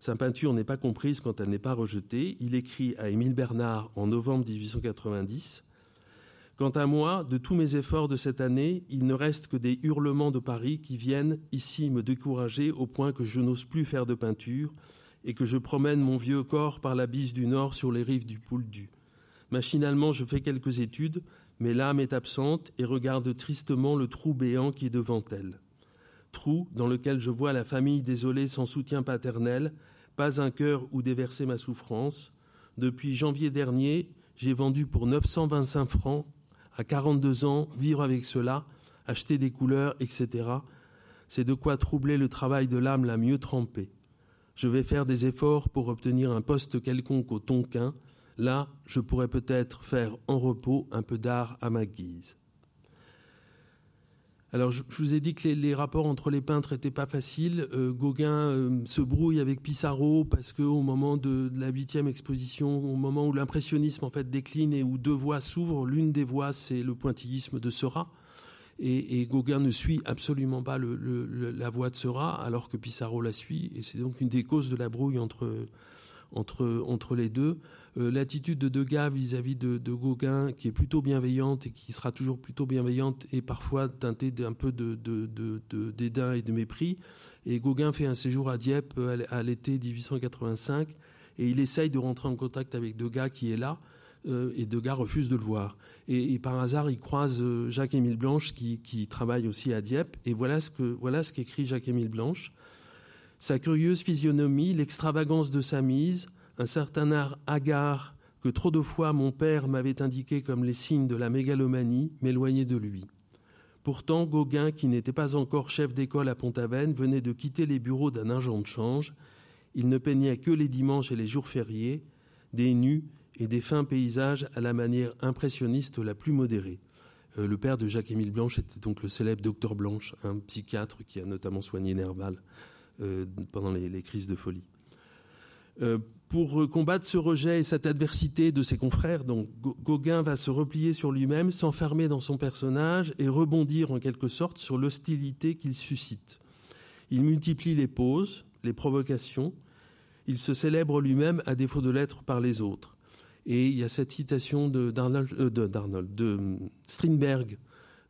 Sa peinture n'est pas comprise quand elle n'est pas rejetée. Il écrit à Émile Bernard en novembre 1890 Quant à moi, de tous mes efforts de cette année, il ne reste que des hurlements de Paris qui viennent ici me décourager au point que je n'ose plus faire de peinture et que je promène mon vieux corps par la bise du nord sur les rives du Pouldu. Machinalement, je fais quelques études, mais l'âme est absente et regarde tristement le trou béant qui est devant elle. Trou dans lequel je vois la famille désolée sans soutien paternel, pas un cœur où déverser ma souffrance. Depuis janvier dernier, j'ai vendu pour 925 francs à 42 ans, vivre avec cela, acheter des couleurs, etc., c'est de quoi troubler le travail de l'âme la mieux trempée. Je vais faire des efforts pour obtenir un poste quelconque au Tonkin. Là, je pourrais peut-être faire en repos un peu d'art à ma guise. Alors, je, vous ai dit que les, rapports entre les peintres n'étaient pas faciles. Euh, Gauguin euh, se brouille avec Pissarro parce qu'au moment de, la huitième exposition, au moment où l'impressionnisme en fait décline et où deux voies s'ouvrent, l'une des voies c'est le pointillisme de Seurat. Et, Gauguin ne suit absolument pas la voie de Seurat, alors que Pissarro la suit. Et c'est donc une des causes de la brouille entre, entre, les deux. Euh, l'attitude de Degas vis-à-vis de, Gauguin, qui est plutôt bienveillante et qui sera toujours plutôt bienveillante, et parfois teintée d'un peu de, dédain et de mépris. Et Gauguin fait un séjour à Dieppe euh, à l'été 1885, et il essaye de rentrer en contact avec Degas qui est là, euh, et Degas refuse de le voir. Et, par hasard, il croise Jacques-Émile Blanche qui, qui, travaille aussi à Dieppe, et voilà ce voilà ce qu'écrit Jacques-Émile Blanche. Sa curieuse physionomie, l'extravagance de sa mise, un certain art hagard que trop de fois mon père m'avait indiqué comme les signes de la mégalomanie m'éloignaient de lui. Pourtant, Gauguin, qui n'était pas encore chef d'école à Pont-Aven, venait de quitter les bureaux d'un agent de change. Il ne peignait que les dimanches et les jours fériés, des nus et des fins paysages à la manière impressionniste la plus modérée. Euh, le père de Jacques-Émile Blanche était donc le célèbre docteur Blanche, un psychiatre qui a notamment soigné Nerval. Euh, pendant les, crises de folie. Euh, pour combattre ce rejet et cette adversité de ses confrères, donc Gauguin va se replier sur lui-même, s'enfermer dans son personnage et rebondir en quelque sorte sur l'hostilité qu'il suscite. Il multiplie les pauses, les provocations. Il se célèbre lui-même à défaut de l'être par les autres. Et il y a cette citation euh, de, de Strindberg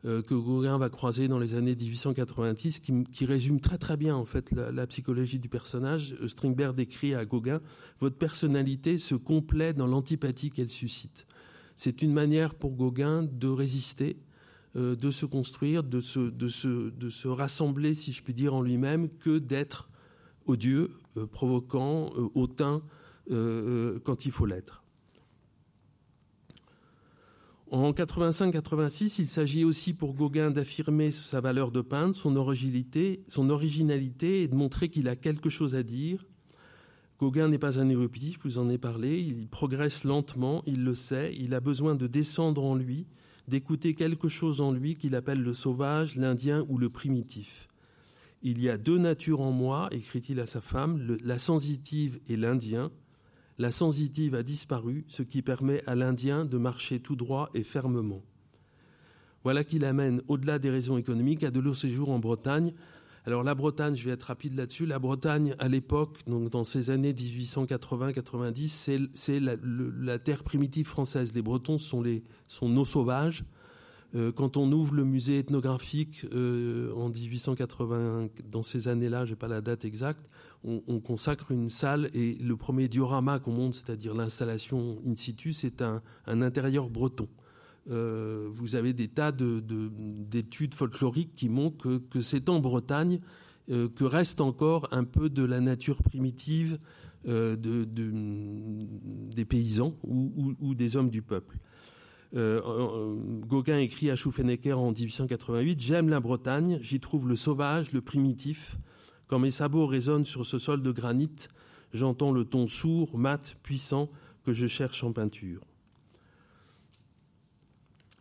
euh, que Gauguin va croiser dans les années 1890, qui, résume très très bien en fait la, psychologie du personnage. Euh, Strindberg décrit à Gauguin votre personnalité se complaît dans l'antipathie qu'elle suscite. C'est une manière pour Gauguin de résister, euh, de se construire, de se, rassembler, si je puis dire, en lui-même, que d'être odieux, provoquant, hautain quand il faut l'être. En 85-86, il s'agit aussi pour Gauguin d'affirmer sa valeur de peintre, son originalité, son originalité et de montrer qu'il a quelque chose à dire. Gauguin n'est pas un éruptif, vous en ai parlé, il progresse lentement, il le sait, il a besoin de descendre en lui, d'écouter quelque chose en lui qu'il appelle le sauvage, l'indien ou le primitif. Il y a deux natures en moi, écrit-il à sa femme, la sensitive et l'indien la sensitive a disparu, ce qui permet à l'Indien de marcher tout droit et fermement. Voilà qui l'amène, au-delà des raisons économiques, à de longs séjours en Bretagne. Alors la Bretagne, je vais être rapide là-dessus, la Bretagne à l'époque, dans ces années 1880-90, c'est la, terre primitive française. Les Bretons sont, nos sauvages, quand on ouvre le musée ethnographique euh, en 1880, dans ces années-là, je n'ai pas la date exacte, on, consacre une salle et le premier diorama qu'on monte, c'est-à-dire l'installation in situ, c'est un, intérieur breton. Euh, vous avez des tas d'études folkloriques qui montrent que, c'est en Bretagne que reste encore un peu de la nature primitive des paysans ou des hommes du peuple. Gauguin écrit à Schufenecker en 1888 J'aime la Bretagne, j'y trouve le sauvage, le primitif. Quand mes sabots résonnent sur ce sol de granit, j'entends le ton sourd, mat, puissant que je cherche en peinture.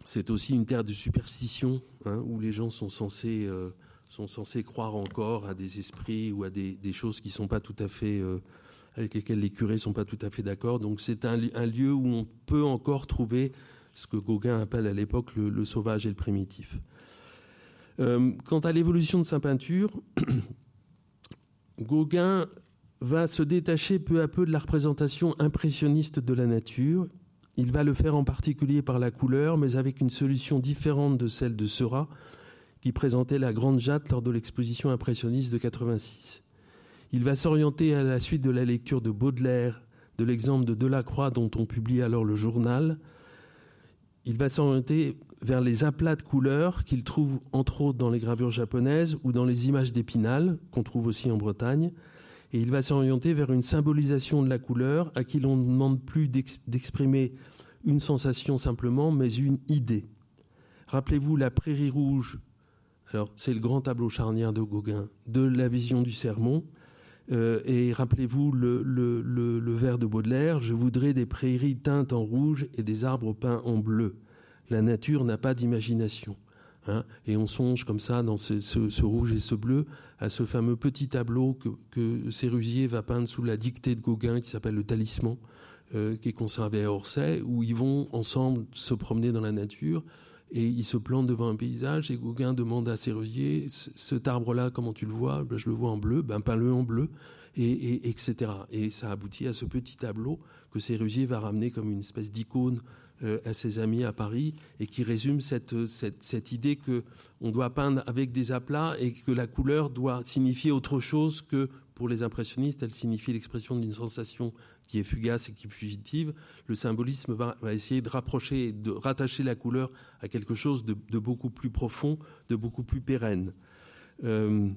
C'est aussi une terre de superstition, hein, où les gens sont censés, euh, sont censés croire encore à des esprits ou à des, choses qui sont pas tout à fait, euh, avec lesquelles les curés sont pas tout à fait d'accord. Donc c'est un, lieu où on peut encore trouver ce que Gauguin appelle à l'époque le, sauvage et le primitif. Euh, quant à l'évolution de sa peinture, Gauguin va se détacher peu à peu de la représentation impressionniste de la nature. Il va le faire en particulier par la couleur, mais avec une solution différente de celle de Seurat, qui présentait la Grande Jatte lors de l'exposition impressionniste de 86. Il va s'orienter à la suite de la lecture de Baudelaire, de l'exemple de Delacroix dont on publie alors le journal. Il va s'orienter vers les aplats de couleurs qu'il trouve entre autres dans les gravures japonaises ou dans les images d'Épinal, qu'on trouve aussi en Bretagne, et il va s'orienter vers une symbolisation de la couleur à qui l'on ne demande plus d'exprimer une sensation simplement, mais une idée. Rappelez-vous la prairie rouge, alors c'est le grand tableau charnière de Gauguin, de la vision du sermon, euh, et rappelez-vous le, vers de Baudelaire, je voudrais des prairies teintes en rouge et des arbres peints en bleu. La nature n'a pas d'imagination. Hein, et on songe comme ça, dans ce, rouge et ce bleu, à ce fameux petit tableau que, que Sérusier va peindre sous la dictée de Gauguin, qui s'appelle le Talisman, euh, qui est conservé à Orsay, où ils vont ensemble se promener dans la nature, et ils se plantent devant un paysage, et Gauguin demande à Sérusier, cet arbre-là, comment tu le vois? Ben, Je le vois en bleu, ben peins-le en bleu, et, etc. Et ça aboutit à ce petit tableau que Sérusier va ramener comme une espèce d'icône à ses amis à Paris et qui résume cette, cette, idée que on doit peindre avec des aplats et que la couleur doit signifier autre chose que pour les impressionnistes, elle signifie l'expression d'une sensation qui est fugace et qui est fugitive. Le symbolisme va, va, essayer de rapprocher, de rattacher la couleur à quelque chose de, de beaucoup plus profond, de beaucoup plus pérenne. Euh,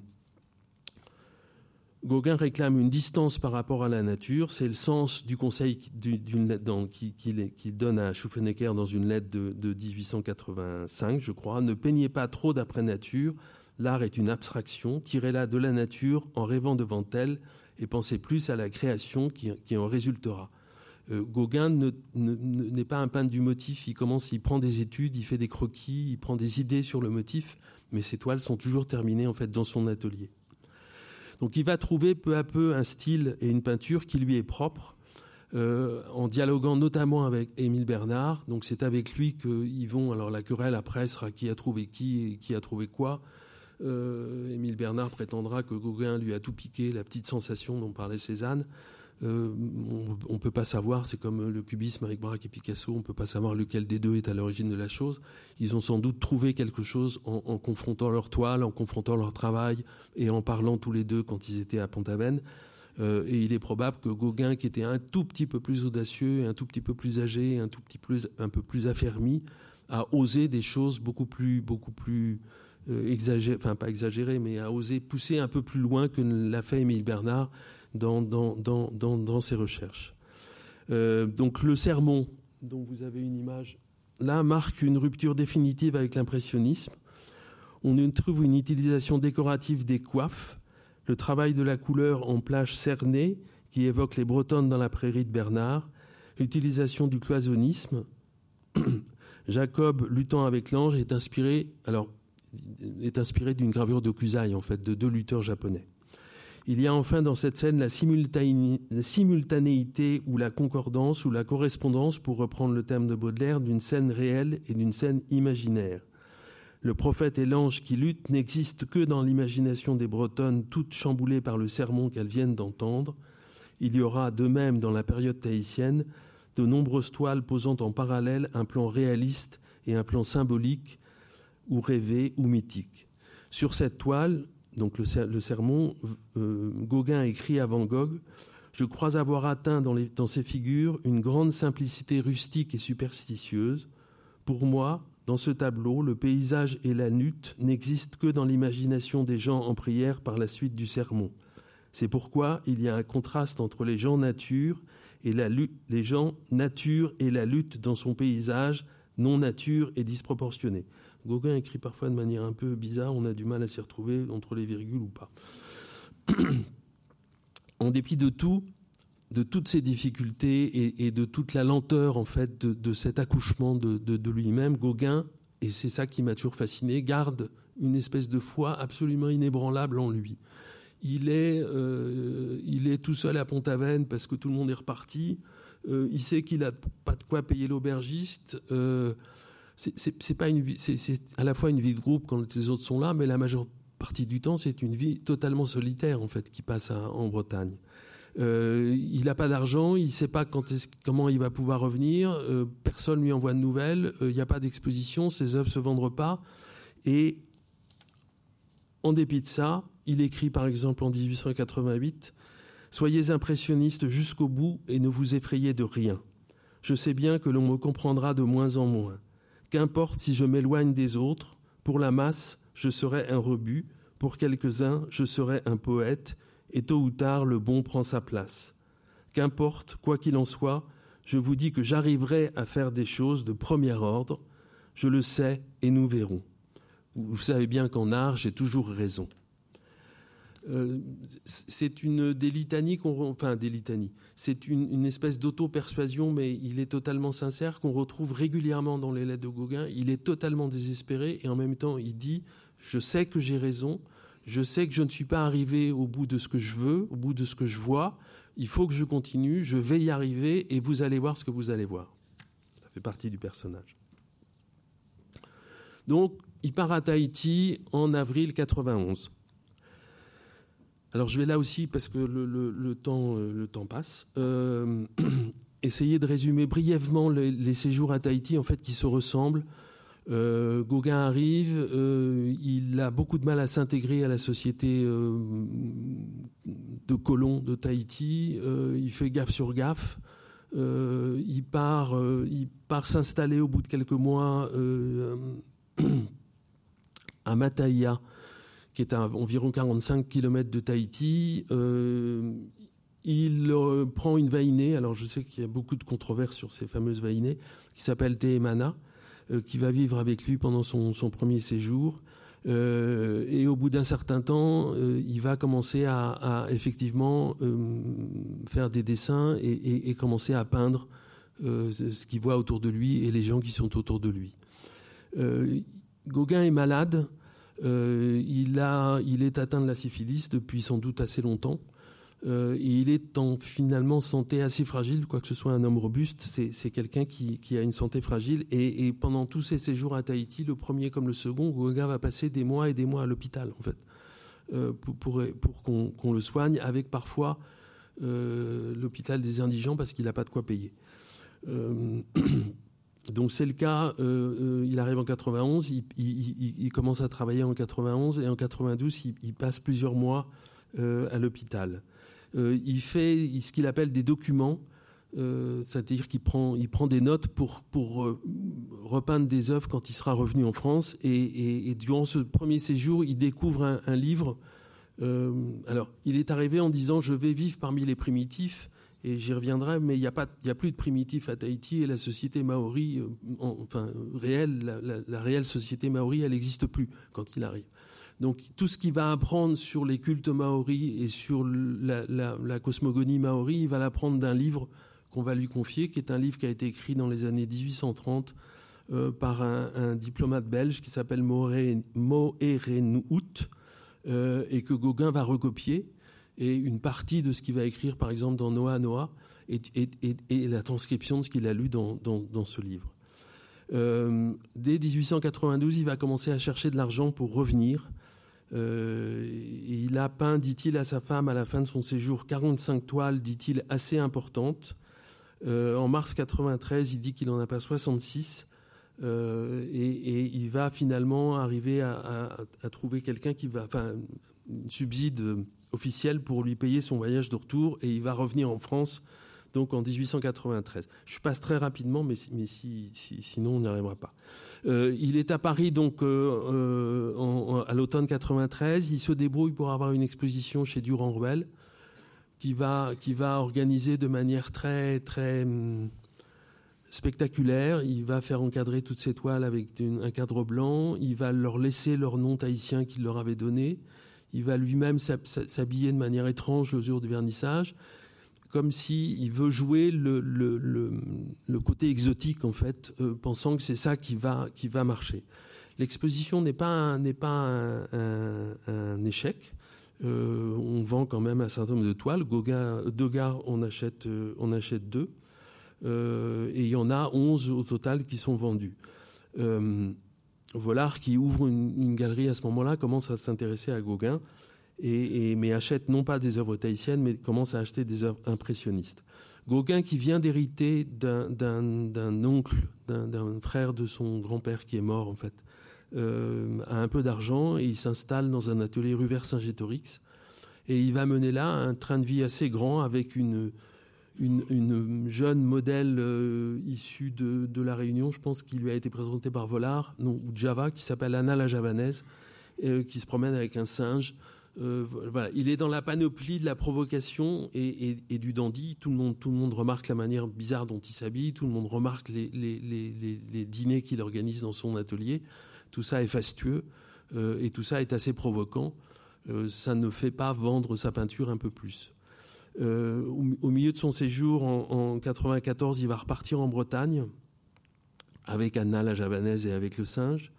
Gauguin réclame une distance par rapport à la nature. C'est le sens du conseil qu'il donne à Schufenecker dans une lettre de, 1885, je crois. Ne peignez pas trop d'après nature. L'art est une abstraction. Tirez-la de la nature en rêvant devant elle et pensez plus à la création qui, en résultera. Euh, Gauguin n'est pas un peintre du motif. Il commence, il prend des études, il fait des croquis, il prend des idées sur le motif, mais ses toiles sont toujours terminées en fait dans son atelier. Donc il va trouver peu à peu un style et une peinture qui lui est propre, euh, en dialoguant notamment avec Émile Bernard. Donc c'est avec lui qu'ils vont. Alors la querelle après sera qui a trouvé qui et qui a trouvé quoi. Euh, Émile Bernard prétendra que Gauguin lui a tout piqué, la petite sensation dont parlait Cézanne. Euh, on ne peut pas savoir, c'est comme le cubisme avec Braque et Picasso, on ne peut pas savoir lequel des deux est à l'origine de la chose. Ils ont sans doute trouvé quelque chose en, confrontant leur toile, en confrontant leur travail et en parlant tous les deux quand ils étaient à Pont-Aven. Euh, et il est probable que Gauguin, qui était un tout petit peu plus audacieux, un tout petit peu plus âgé, un tout petit peu, un peu plus affermi, a osé des choses beaucoup plus, beaucoup plus euh, exagérées, enfin pas exagérées, mais a osé pousser un peu plus loin que l'a fait Émile Bernard dans, ses recherches. Euh, donc le sermon, dont vous avez une image, là marque une rupture définitive avec l'impressionnisme. On y trouve une utilisation décorative des coiffes, le travail de la couleur en plage cernée qui évoque les Bretonnes dans la prairie de Bernard, l'utilisation du cloisonnisme. Jacob luttant avec l'ange est inspiré, alors, est inspiré d'une gravure d'Okusai, en fait, de deux lutteurs japonais. Il y a enfin dans cette scène la, simultanéité ou la concordance ou la correspondance, pour reprendre le terme de Baudelaire, d'une scène réelle et d'une scène imaginaire. Le prophète et l'ange qui luttent n'existent que dans l'imagination des Bretonnes, toutes chamboulées par le sermon qu'elles viennent d'entendre. Il y aura de même dans la période tahitienne de nombreuses toiles posant en parallèle un plan réaliste et un plan symbolique ou rêvé ou mythique. Sur cette toile, donc le, sermon, euh, Gauguin écrit à Van Gogh Je crois avoir atteint dans, ces figures une grande simplicité rustique et superstitieuse. Pour moi, dans ce tableau, le paysage et la lutte n'existent que dans l'imagination des gens en prière par la suite du sermon. C'est pourquoi il y a un contraste entre les gens nature et la lutte, les gens nature et la lutte dans son paysage non-nature et disproportionnée. Gauguin écrit parfois de manière un peu bizarre, on a du mal à s'y retrouver entre les virgules ou pas. en dépit de tout, de toutes ces difficultés et, de toute la lenteur en fait de, cet accouchement de, lui-même, Gauguin, et c'est ça qui m'a toujours fasciné, garde une espèce de foi absolument inébranlable en lui. Il est, euh, il est tout seul à Pont-Aven parce que tout le monde est reparti. Euh, il sait qu'il n'a pas de quoi payer l'aubergiste. Euh, c'est à la fois une vie de groupe quand les autres sont là, mais la majeure partie du temps, c'est une vie totalement solitaire en fait qui passe en Bretagne. Euh, il n'a pas d'argent, il ne sait pas comment il va pouvoir revenir, euh, personne lui envoie de nouvelles, euh, il n'y a pas d'exposition, ses œuvres se vendront pas. Et en dépit de ça, il écrit par exemple en 1888 Soyez impressionniste jusqu'au bout et ne vous effrayez de rien. Je sais bien que l'on me comprendra de moins en moins. Qu'importe si je m'éloigne des autres, pour la masse, je serai un rebut, pour quelques-uns, je serai un poète, et tôt ou tard le bon prend sa place. Qu'importe, quoi qu'il en soit, je vous dis que j'arriverai à faire des choses de premier ordre, je le sais et nous verrons. Vous savez bien qu'en art, j'ai toujours raison. Euh, c'est une des enfin des. C'est espèce d'auto-persuasion, mais il est totalement sincère qu'on retrouve régulièrement dans les lettres de Gauguin. Il est totalement désespéré et en même temps il dit je sais que j'ai raison, je sais que je ne suis pas arrivé au bout de ce que je veux, au bout de ce que je vois. Il faut que je continue, je vais y arriver et vous allez voir ce que vous allez voir. Ça fait partie du personnage. Donc, il part à Tahiti en avril 91. Alors, je vais là aussi, parce que le, temps, euh, le temps, passe, euh, essayer de résumer brièvement les, séjours à Tahiti, en fait, qui se ressemblent. Euh, Gauguin arrive, il a beaucoup de mal à s'intégrer à la société de colons de Tahiti. il fait gaffe sur gaffe. il part, il part s'installer au bout de quelques mois à Mataia, qui est à environ 45 km de Tahiti. il prend une vainée, alors je sais qu'il y a beaucoup de controverses sur ces fameuses vainées, qui s'appelle Tehemana euh, qui va vivre avec lui pendant son, premier séjour. Euh, et au bout d'un certain temps, euh, il va commencer à, effectivement faire des dessins et, commencer à peindre ce qu'il voit autour de lui et les gens qui sont autour de lui. Gauguin est malade. Il, a, il est atteint de la syphilis depuis sans doute assez longtemps. Euh, il est en finalement santé assez fragile, quoi que ce soit un homme robuste, c'est quelqu'un qui, a une santé fragile. Et, pendant tous ses séjours à Tahiti, le premier comme le second, Gauguin va passer des mois et des mois à l'hôpital, en fait, euh, pour, qu'on le soigne, avec parfois euh, l'hôpital des indigents parce qu'il n'a pas de quoi payer. donc c'est le cas, il arrive en 91, il, commence à travailler en 91 et en 92, il passe plusieurs mois à l'hôpital. Euh, il fait ce qu'il appelle des documents, euh, c'est-à-dire qu'il prend, il prend des notes pour, pour euh, repeindre des œuvres quand il sera revenu en France. Et, durant ce premier séjour, il découvre un, livre. alors, il est arrivé en disant Je vais vivre parmi les primitifs, et j'y reviendrai, mais il n'y a, plus de primitifs à Tahiti, et la société maori, enfin, réelle, la, réelle société maori, elle n'existe plus quand il arrive. Donc tout ce qu'il va apprendre sur les cultes maoris et sur la, cosmogonie maori, il va l'apprendre d'un livre qu'on va lui confier, qui est un livre qui a été écrit dans les années 1830 euh, par un, diplomate belge qui s'appelle Moerenhout euh, et que Gauguin va recopier. Et une partie de ce qu'il va écrire, par exemple, dans Noah Noah, est, la transcription de ce qu'il a lu dans, ce livre. Euh, dès 1892, il va commencer à chercher de l'argent pour revenir. Euh, il a peint, dit-il à sa femme à la fin de son séjour, 45 toiles, dit-il, assez importantes. Euh, en mars 93, il dit qu'il en a pas 66. Euh, et, il va finalement arriver à, trouver quelqu'un qui va, enfin, une subside officielle pour lui payer son voyage de retour, et il va revenir en France donc en 1893. Je passe très rapidement, mais, mais si, sinon on n'y arrivera pas. Euh, il est à Paris donc euh, euh, à l'automne 93. Il se débrouille pour avoir une exposition chez Durand-Ruel, qui va qui va organiser de manière très très hum, spectaculaire. Il va faire encadrer toutes ces toiles avec un cadre blanc. Il va leur laisser leur nom tahitien qu'il leur avait donné. Il va lui-même s'habiller de manière étrange le jour du vernissage, comme s'il veut jouer le, côté exotique, en fait, euh, pensant que c'est ça qui va, qui va marcher. L'exposition n'est pas, pas un, échec. Euh, on vend quand même un certain nombre de toiles. Gauguin, Degas, on achète, euh, on achète deux. et il y en a 11 au total qui sont vendus. Volard, qui ouvre une, galerie à ce moment-là, commence à s'intéresser à Gauguin, et, mais achète non pas des œuvres tahitiennes, mais commence à acheter des œuvres impressionnistes. Gauguin, qui vient d'hériter d'un oncle, d'un frère de son grand-père qui est mort, en fait, euh, a un peu d'argent et il s'installe dans un atelier rue vers Saint-Gétorix. Et il va mener là un train de vie assez grand avec une, une, jeune modèle euh, issue de, la Réunion, je pense, qui lui a été présentée par Volard, ou Java, qui s'appelle Anna la Javanaise, euh, qui se promène avec un singe. Euh. Il est dans la panoplie de la provocation et, du dandy. Tout le, monde, tout le monde remarque la manière bizarre dont il s'habille, tout le monde remarque les dîners qu'il organise dans son atelier. Tout ça est fastueux et tout ça est assez provoquant. ça ne fait pas vendre sa peinture un peu plus. Euh, au, milieu de son séjour en, 1994, il va repartir en Bretagne avec Anna la javanaise et avec le singe.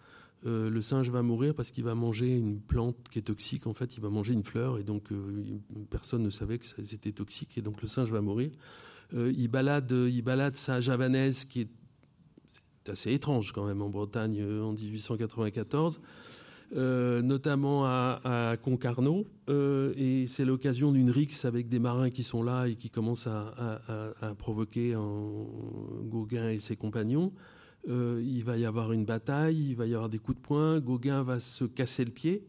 Euh, le singe va mourir parce qu'il va manger une plante qui est toxique. En fait, il va manger une fleur et donc euh, personne ne savait que c'était toxique et donc le singe va mourir. il balade, il balade sa javanaise qui est assez étrange quand même en Bretagne en 1894. Euh, notamment à, Concarneau. Euh, et c'est l'occasion d'une rixe avec des marins qui sont là et qui commencent à, provoquer en Gauguin et ses compagnons. Euh, il va y avoir une bataille, il va y avoir des coups de poing. Gauguin va se casser le pied.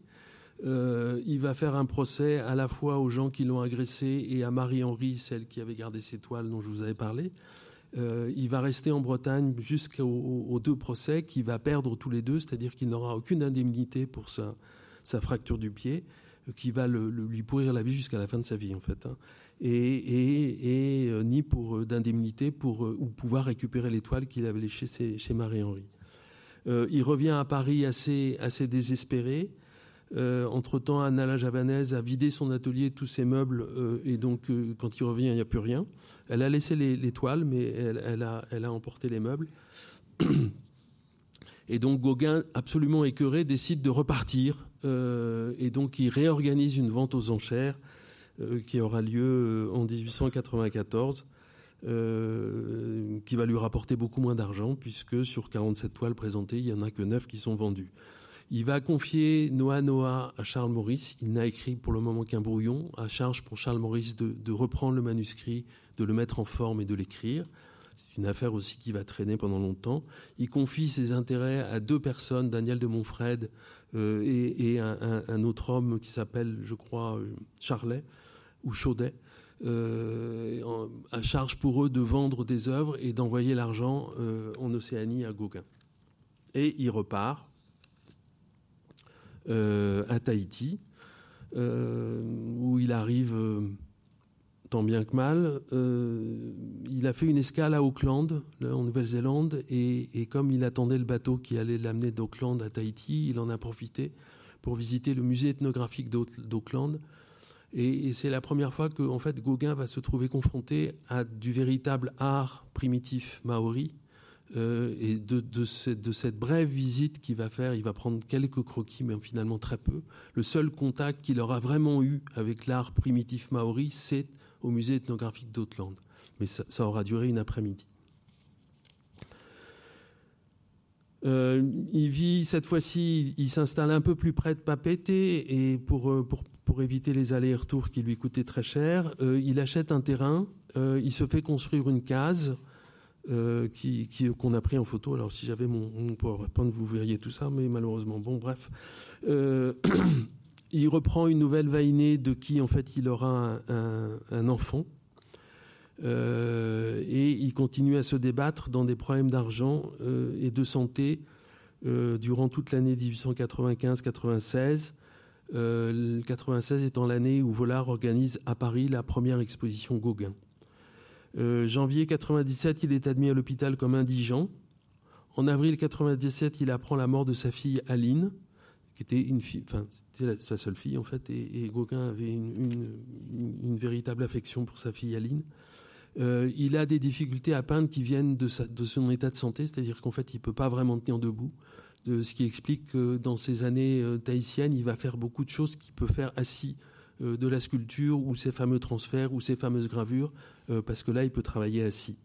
il va faire un procès à la fois aux gens qui l'ont agressé et à Marie-Henri, celle qui avait gardé ses toiles dont je vous avais parlé. Euh, il va rester en Bretagne jusqu'aux deux procès qu'il va perdre tous les deux, c'est-à-dire qu'il n'aura aucune indemnité pour sa, fracture du pied, euh, qui va lui pourrir la vie jusqu'à la fin de sa vie en fait, hein. et, euh, ni pour d'indemnité pour ou pouvoir récupérer l'étoile qu'il avait laissée chez, Marie-Henri. il revient à Paris assez désespéré. Entre-temps, Anna Javanaise a vidé son atelier, tous ses meubles, et donc quand il revient, il n'y a plus rien. Elle a laissé les, toiles, mais elle, a, emporté les meubles. Et donc Gauguin, absolument écœuré, décide de repartir. Euh, et donc il réorganise une vente aux enchères euh, qui aura lieu euh, en 1894, qui va lui rapporter beaucoup moins d'argent, puisque sur 47 toiles présentées, il n'y en a que 9 qui sont vendues. Il va confier Noah Noah à Charles Maurice. Il n'a écrit pour le moment qu'un brouillon, à charge pour Charles Maurice de, reprendre le manuscrit, de le mettre en forme et de l'écrire. C'est une affaire aussi qui va traîner pendant longtemps. Il confie ses intérêts à deux personnes, Daniel de Montfred euh, et, un, autre homme qui s'appelle, je crois, euh, Charlet ou Chaudet, euh, à charge pour eux de vendre des œuvres et d'envoyer l'argent en Océanie à Gauguin. Et il repart euh, à Tahiti, euh, où il arrive euh, tant bien que mal. il a fait une escale à Auckland, en Nouvelle-Zélande, et, comme il attendait le bateau qui allait l'amener d'Auckland à Tahiti, il en a profité pour visiter le musée ethnographique d'Auckland. Et, c'est la première fois que fait, Gauguin va se trouver confronté à du véritable art primitif maori, euh, et de, cette brève visite qu'il va faire, il va prendre quelques croquis, mais finalement très peu. Le seul contact qu'il aura vraiment eu avec l'art primitif maori, c'est au musée ethnographique d'Auckland. Mais ça, aura duré une après-midi. Euh, il vit cette fois-ci, il s'installe un peu plus près de Papeete et euh, pour éviter les allers-retours qui lui coûtaient très cher, il achète un terrain, il se fait construire une case euh, qui, qu'on a pris en photo. Alors si j'avais mon, mon, PowerPoint, vous verriez tout ça, mais malheureusement, bon, bref. Euh, il reprend une nouvelle vainée de qui, en fait, il aura un, enfant. Euh, et il continue à se débattre dans des problèmes d'argent et de santé durant toute l'année 1895-96. 96 étant l'année où Vollard organise à Paris la première exposition Gauguin. Janvier 97, il est admis à l'hôpital comme indigent. En avril 97, il apprend la mort de sa fille Aline, qui était sa seule fille en fait, et, Gauguin avait une, véritable affection pour sa fille Aline. Euh, il a des difficultés à peindre qui viennent de, son état de santé, c'est-à-dire qu'en fait, il peut pas vraiment tenir debout. De, ce qui explique que dans ces années euh, tahitiennes, il va faire beaucoup de choses qu'il peut faire assis, euh, de la sculpture ou ses fameux transferts ou ses fameuses gravures, parce que là, il peut travailler assis.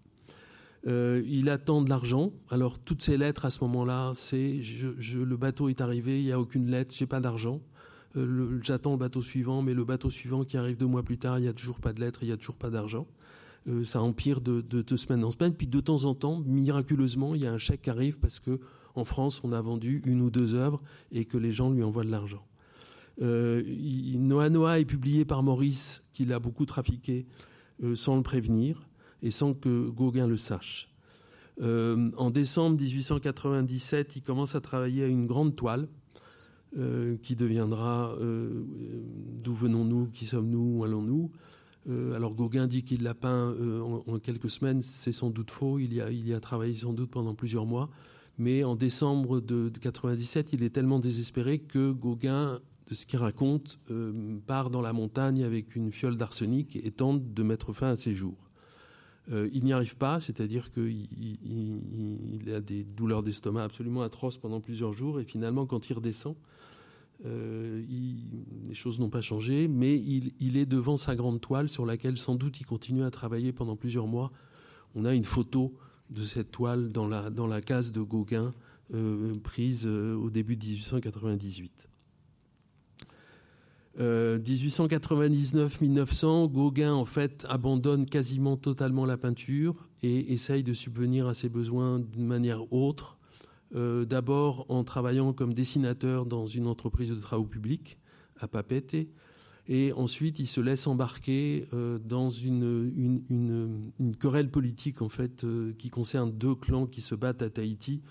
Euh, il attend de l'argent. Alors toutes ces lettres à ce moment-là, c'est le bateau est arrivé, il n'y a aucune lettre, j'ai pas d'argent. Euh, j'attends le bateau suivant, mais le bateau suivant qui arrive deux mois plus tard, il n'y a toujours pas de lettres, il n'y a toujours pas d'argent. Euh, ça empire de, deux semaine en semaine. Puis de temps en temps, miraculeusement, il y a un chèque qui arrive parce que en France, on a vendu une ou deux œuvres et que les gens lui envoient de l'argent. Noah Noah est publié par Maurice, qu'il a beaucoup trafiqué sans le prévenir et sans que Gauguin le sache. Euh, en décembre 1897, il commence à travailler à une grande toile euh, qui deviendra euh, D'où venons-nous? Qui sommes-nous? Où allons-nous? Alors Gauguin dit qu'il l'a peint en, quelques semaines, c'est sans doute faux, il y, a, il travaillé sans doute pendant plusieurs mois, mais en décembre de, 1997, il est tellement désespéré que Gauguin de ce qu'il raconte, part dans la montagne avec une fiole d'arsenic et tente de mettre fin à ses jours. Euh, il n'y arrive pas, c'est-à-dire qu'il il, a des douleurs d'estomac absolument atroces pendant plusieurs jours, et finalement, quand il redescend, euh, les choses n'ont pas changé, mais il, est devant sa grande toile sur laquelle sans doute il continue à travailler pendant plusieurs mois. On a une photo de cette toile dans la, case de Gauguin euh, prise au début de 1898. 1899-1900, euh, Gauguin en fait abandonne quasiment totalement la peinture et essaye de subvenir à ses besoins d'une manière autre. Euh, d'abord en travaillant comme dessinateur dans une entreprise de travaux publics à Papete, et ensuite il se laisse embarquer euh, dans une, querelle politique en fait qui concerne deux clans qui se battent à Tahiti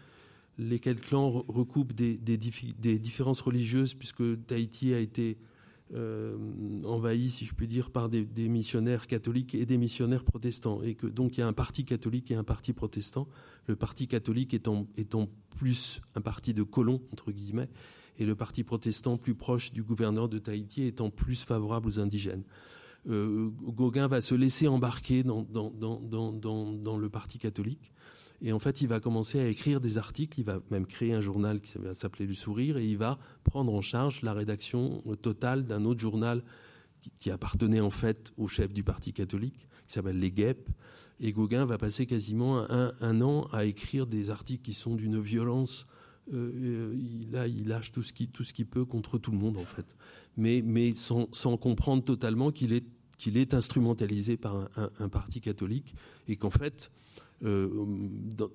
lesquels clans recoupent des, des différences religieuses puisque Tahiti a été euh, envahi, si je puis dire, par des, missionnaires catholiques et des missionnaires protestants. Et que donc il y a un parti catholique et un parti protestant. Le parti catholique étant, plus un parti de colons, entre guillemets, et le parti protestant plus proche du gouverneur de Tahiti étant plus favorable aux indigènes. Euh, Gauguin va se laisser embarquer dans, le parti catholique. Et en fait, il va commencer à écrire des articles, il va même créer un journal qui va s'appeler Le Sourire, et il va prendre en charge la rédaction totale d'un autre journal qui, appartenait en fait au chef du Parti catholique, qui s'appelle Les Guêpes. Et Gauguin va passer quasiment un, an à écrire des articles qui sont d'une violence. Euh, il, là, il lâche tout ce qu'il peut contre tout le monde, en fait. Mais, mais sans, sans comprendre totalement qu'il est, qu'il est instrumentalisé par un, un parti catholique et qu'en fait, euh,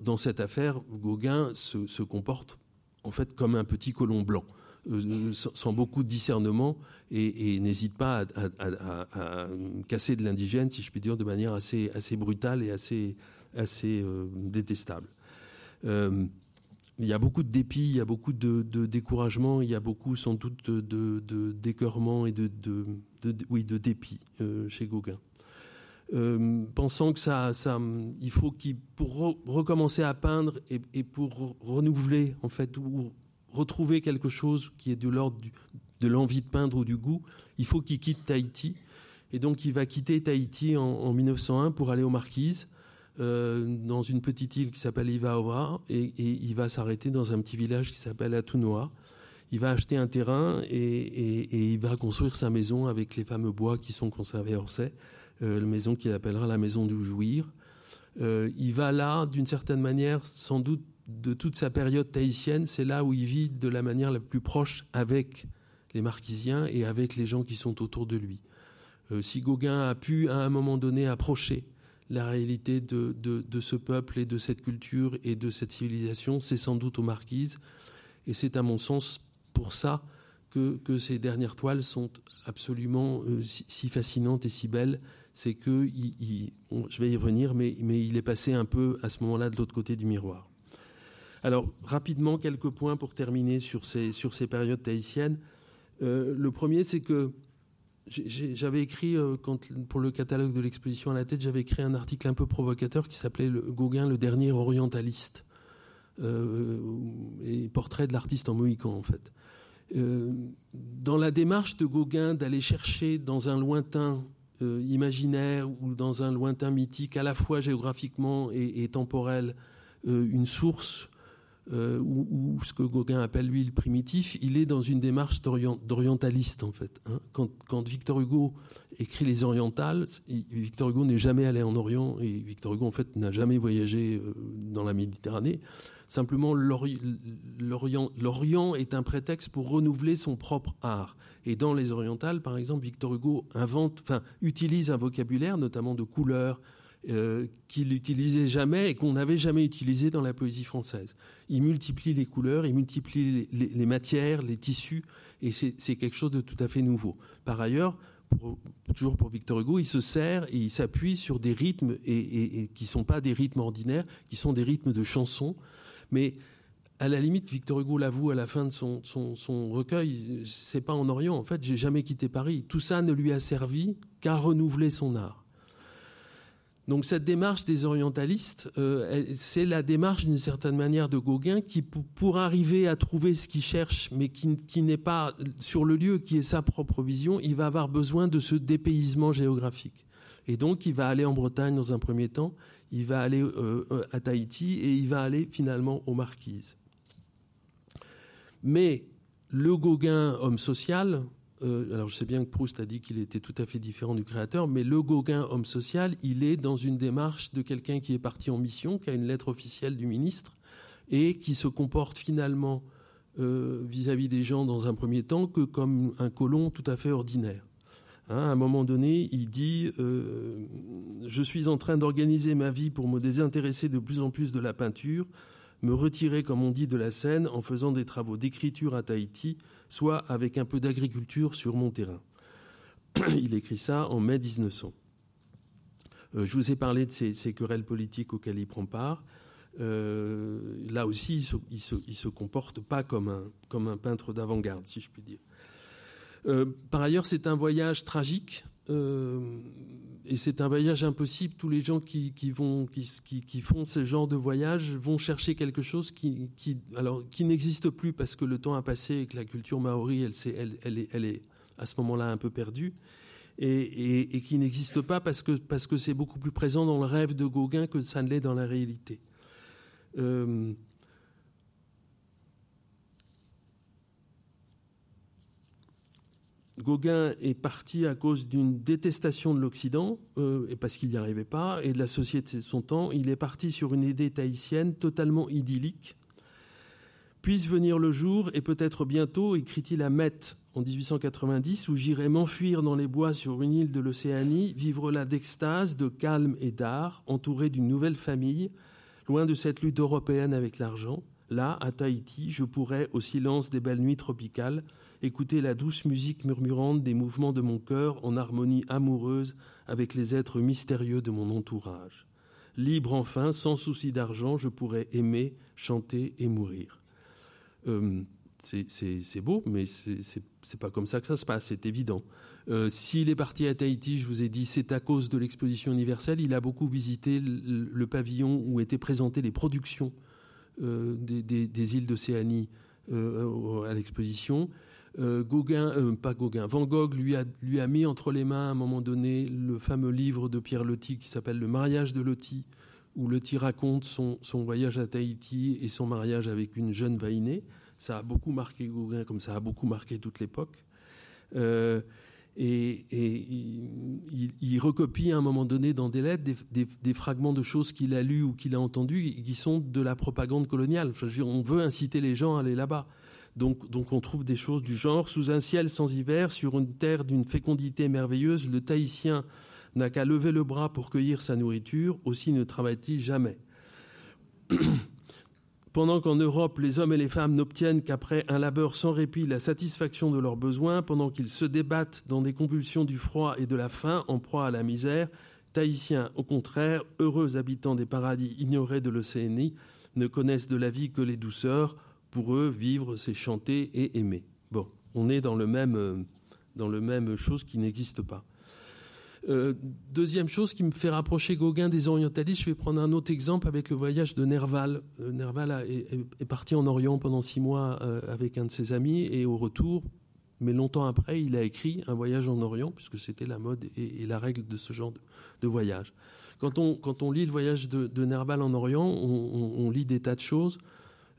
dans, cette affaire, Gauguin se, comporte en fait comme un petit colon blanc. Euh, sans, beaucoup de discernement et, n'hésite pas à, casser de l'indigène, si je puis dire, de manière assez, assez brutale et assez, assez euh, détestable. il y a beaucoup de dépit, il y a beaucoup de, découragement, il y a beaucoup sans doute de, d'écœurement et de, oui, de dépit chez Gauguin. Euh, pensant que ça, il faut qu'il pour recommencer à peindre et, pour renouveler en fait ou retrouver quelque chose qui est de l'ordre de l'envie de peindre ou du goût, il faut qu'il quitte Tahiti. Et donc il va quitter Tahiti en, 1901 pour aller aux Marquises, euh, dans une petite île qui s'appelle Ivaoa, et, et, il va s'arrêter dans un petit village qui s'appelle Atunoa. Il va acheter un terrain et, et, il va construire sa maison avec les fameux bois qui sont conservés à Orsay. Euh, la maison qu'il appellera la maison du jouir. Euh, il va là, d'une certaine manière, sans doute de toute sa période tahitienne, c'est là où il vit de la manière la plus proche avec les marquisiens et avec les gens qui sont autour de lui. Euh, si Gauguin a pu à un moment donné approcher la réalité de, de, ce peuple et de cette culture et de cette civilisation, c'est sans doute aux marquises. Et c'est à mon sens pour ça que, que ces dernières toiles sont absolument si fascinantes et si belles c'est que, je vais y revenir, mais, il est passé un peu à ce moment-là de l'autre côté du miroir. Alors, rapidement, quelques points pour terminer sur ces, périodes tahitiennes. Euh, le premier, c'est que j'avais écrit, euh, pour le catalogue de l'exposition à la tête, j'avais écrit un article un peu provocateur qui s'appelait Gauguin, le dernier orientaliste. Euh, et portrait de l'artiste en mohican, en fait. Dans la démarche de Gauguin d'aller chercher dans un lointain imaginaire ou dans un lointain mythique, à la fois géographiquement et, temporel, une source euh, ou, ce que Gauguin appelle lui le primitif, il est dans une démarche d'orientaliste en fait. Hein. Quand, Victor Hugo écrit les orientales, Victor Hugo n'est jamais allé en Orient et Victor Hugo en fait n'a jamais voyagé euh, dans la Méditerranée. Simplement, l'Orient est un prétexte pour renouveler son propre art. Et dans les orientales, par exemple, Victor Hugo invente, enfin, utilise un vocabulaire, notamment de couleurs, euh, qu'il n'utilisait jamais et qu'on n'avait jamais utilisé dans la poésie française. Il multiplie les couleurs, il multiplie les, matières, les tissus, et c'est quelque chose de tout à fait nouveau. Par ailleurs, toujours pour Victor Hugo, il se sert et il s'appuie sur des rythmes et, qui ne sont pas des rythmes ordinaires, qui sont des rythmes de chansons. Mais à la limite, Victor Hugo l'avoue à la fin de son, recueil, c'est pas en Orient. En fait, j'ai jamais quitté Paris. Tout ça ne lui a servi qu'à renouveler son art. Donc cette démarche des orientalistes, euh, c'est la démarche d'une certaine manière de Gauguin qui, pour arriver à trouver ce qu'il cherche, mais qui, n'est pas sur le lieu, qui est sa propre vision, il va avoir besoin de ce dépaysement géographique. Et donc il va aller en Bretagne dans un premier temps, il va aller euh, euh, à Tahiti et il va aller finalement aux Marquises. Mais le Gauguin homme social, euh, alors je sais bien que Proust a dit qu'il était tout à fait différent du créateur, mais le Gauguin, homme social, il est dans une démarche de quelqu'un qui est parti en mission, qui a une lettre officielle du ministre, et qui se comporte finalement euh, vis-à-vis des gens dans un premier temps que comme un colon tout à fait ordinaire. Hein, à un moment donné, il dit euh, Je suis en train d'organiser ma vie pour me désintéresser de plus en plus de la peinture, me retirer, comme on dit, de la scène en faisant des travaux d'écriture à Tahiti soit avec un peu d'agriculture sur mon terrain. Il écrit ça en mai 1900. Euh, je vous ai parlé de ces, querelles politiques auxquelles il prend part. Euh, là aussi, il se, se, comporte pas comme un, comme un peintre d'avant-garde, si je puis dire. Euh, par ailleurs, c'est un voyage tragique et c'est un voyage impossible. Tous les gens qui, vont, qui, font ce genre de voyage vont chercher quelque chose qui, qui n'existe plus parce que le temps a passé et que la culture maori, elle, elle, est, à ce moment-là un peu perdue. Et, qui n'existe pas parce que parce que c'est beaucoup plus présent dans le rêve de Gauguin que ça ne l'est dans la réalité. Euh, Gauguin est parti à cause d'une détestation de l'Occident, euh, et parce qu'il n'y arrivait pas, et de la société de son temps. Il est parti sur une idée tahitienne totalement idyllique. Puisse venir le jour, et peut-être bientôt, écrit-il à Met en 1890, où j'irai m'enfuir dans les bois sur une île de l'Océanie, vivre là d'extase, de calme et d'art, entouré d'une nouvelle famille, loin de cette lutte européenne avec l'argent. Là, à Tahiti, je pourrais, au silence des belles nuits tropicales, écouter la douce musique murmurante des mouvements de mon cœur en harmonie amoureuse avec les êtres mystérieux de mon entourage. Libre enfin, sans souci d'argent, je pourrais aimer, chanter et mourir. Euh, c'est beau, mais c'est pas comme ça que ça se passe, c'est évident. Euh, s'il est parti à Tahiti, je vous ai dit, c'est à cause de l'exposition universelle. Il a beaucoup visité le, pavillon où étaient présentées les productions euh, des, îles d'Océanie à l'exposition. Euh, Gauguin, euh, pas Gauguin, Van Gogh lui a, lui a mis entre les mains à un moment donné le fameux livre de Pierre Loti qui s'appelle Le mariage de Loti, où Loti raconte son, son, voyage à Tahiti et son mariage avec une jeune vainée. Ça a beaucoup marqué Gauguin, comme ça a beaucoup marqué toute l'époque. Euh, et, il, recopie à un moment donné dans des lettres des, des, fragments de choses qu'il a lues ou qu'il a entendues qui sont de la propagande coloniale. On veut inciter les gens à aller là-bas. Donc, on trouve des choses du genre sous un ciel sans hiver, sur une terre d'une fécondité merveilleuse, le Tahitien n'a qu'à lever le bras pour cueillir sa nourriture, aussi ne travaille-t-il jamais. pendant qu'en Europe, les hommes et les femmes n'obtiennent qu'après un labeur sans répit la satisfaction de leurs besoins, pendant qu'ils se débattent dans des convulsions du froid et de la faim, en proie à la misère, Tahitiens, au contraire, heureux habitants des paradis ignorés de l'Océanie, ne connaissent de la vie que les douceurs, pour eux, vivre, c'est chanter et aimer. Bon, on est dans le même, euh, dans le même chose qui n'existe pas. Euh, deuxième chose qui me fait rapprocher Gauguin des orientalistes, je vais prendre un autre exemple avec le voyage de Nerval. Euh, Nerval est, parti en Orient pendant six mois avec un de ses amis et au retour, mais longtemps après, il a écrit un voyage en Orient puisque c'était la mode et, la règle de ce genre de, voyage. Quand on, quand on, lit le voyage de, Nerval en Orient, on, lit des tas de choses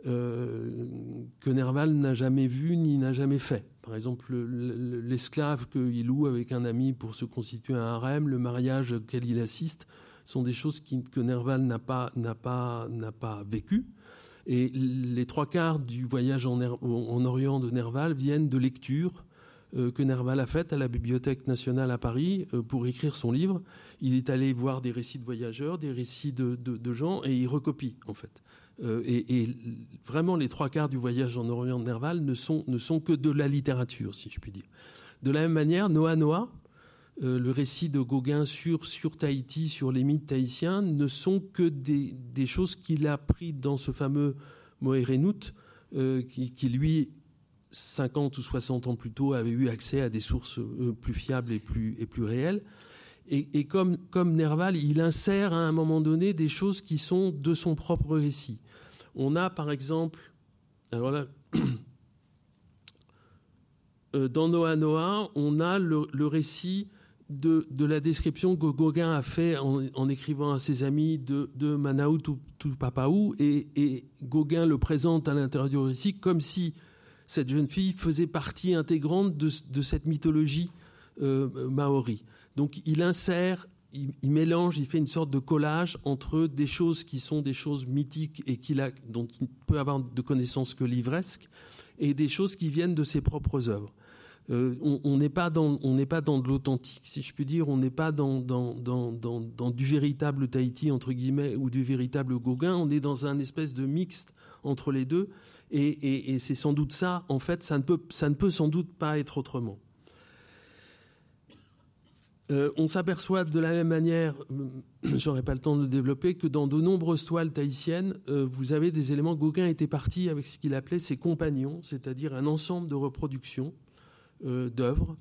que Nerval n'a jamais vues ni n'a jamais fait. Par exemple, l'esclave qu'il loue avec un ami pour se constituer un harem, le mariage auquel il assiste, sont des choses que Nerval n'a pas, n'a pas, n'a pas vécues. Et les trois quarts du voyage en, Orient de Nerval viennent de lectures euh, que Nerval a faites à la Bibliothèque nationale à Paris euh, pour écrire son livre. Il est allé voir des récits de voyageurs, des récits de, de gens, et il recopie, en fait. Euh, et, vraiment, les trois quarts du voyage en Orient Nerval ne sont, ne sont que de la littérature, si je puis dire. De la même manière, Noah Noah, euh, le récit de Gauguin sur, sur Tahiti, sur les mythes tahitiens, ne sont que des, des choses qu'il a pris dans ce fameux Moerenout, euh, qui, qui, lui, 50 ou 60 ans plus tôt, avait eu accès à des sources plus fiables et plus, et plus réelles. Et, comme, Nerval, il insère à un moment donné des choses qui sont de son propre récit. On a par exemple, euh, dans Noah Noah, on a le, récit de, la description que Gauguin a fait en, écrivant à ses amis de, Manaou Tupapaou, et, et Gauguin le présente à l'intérieur du récit comme si cette jeune fille faisait partie intégrante de, cette mythologie maori. Donc il insère il, mélange, il fait une sorte de collage entre des choses qui sont des choses mythiques et qu'il a, dont il peut avoir de connaissances que livresques, et des choses qui viennent de ses propres œuvres. Euh, on n'est pas dans on pas dans de l'authentique, si je puis dire. On n'est pas dans dans, dans, dans, du véritable Tahiti entre guillemets ou du véritable Gauguin. On est dans un espèce de mixte entre les deux. Et, et, et c'est sans doute ça. En fait, ça ne peut ça ne peut sans doute pas être autrement. Euh, on s'aperçoit de la même manière, euh, j'aurais pas le temps de développer, que dans de nombreuses toiles tahitiennes, euh, vous avez des éléments. Gauguin était parti avec ce qu'il appelait ses compagnons, c'est-à-dire un ensemble de reproductions d'œuvres,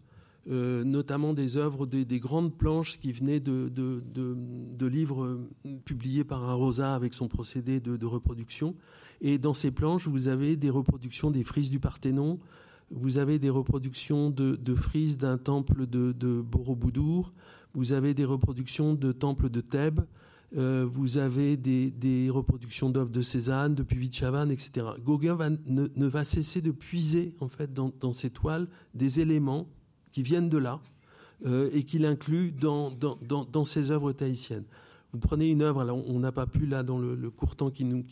notamment des œuvres, des, grandes planches qui venaient de, livres publiés par un rosa avec son procédé de, reproduction. Et dans ces planches, vous avez des reproductions des frises du Parthénon, vous avez des reproductions de, frises d'un temple de, Borobudur, vous avez des reproductions de temples de Thèbes, euh, vous avez des, reproductions d'œuvres de Cézanne, de Puvichavan, etc. Gauguin ne, va cesser de puiser en fait dans, ces toiles des éléments qui viennent de là euh, et qu'il inclut dans, dans, ses œuvres tahitiennes. Vous prenez une œuvre, on n'a pas pu là dans le, court temps qui nous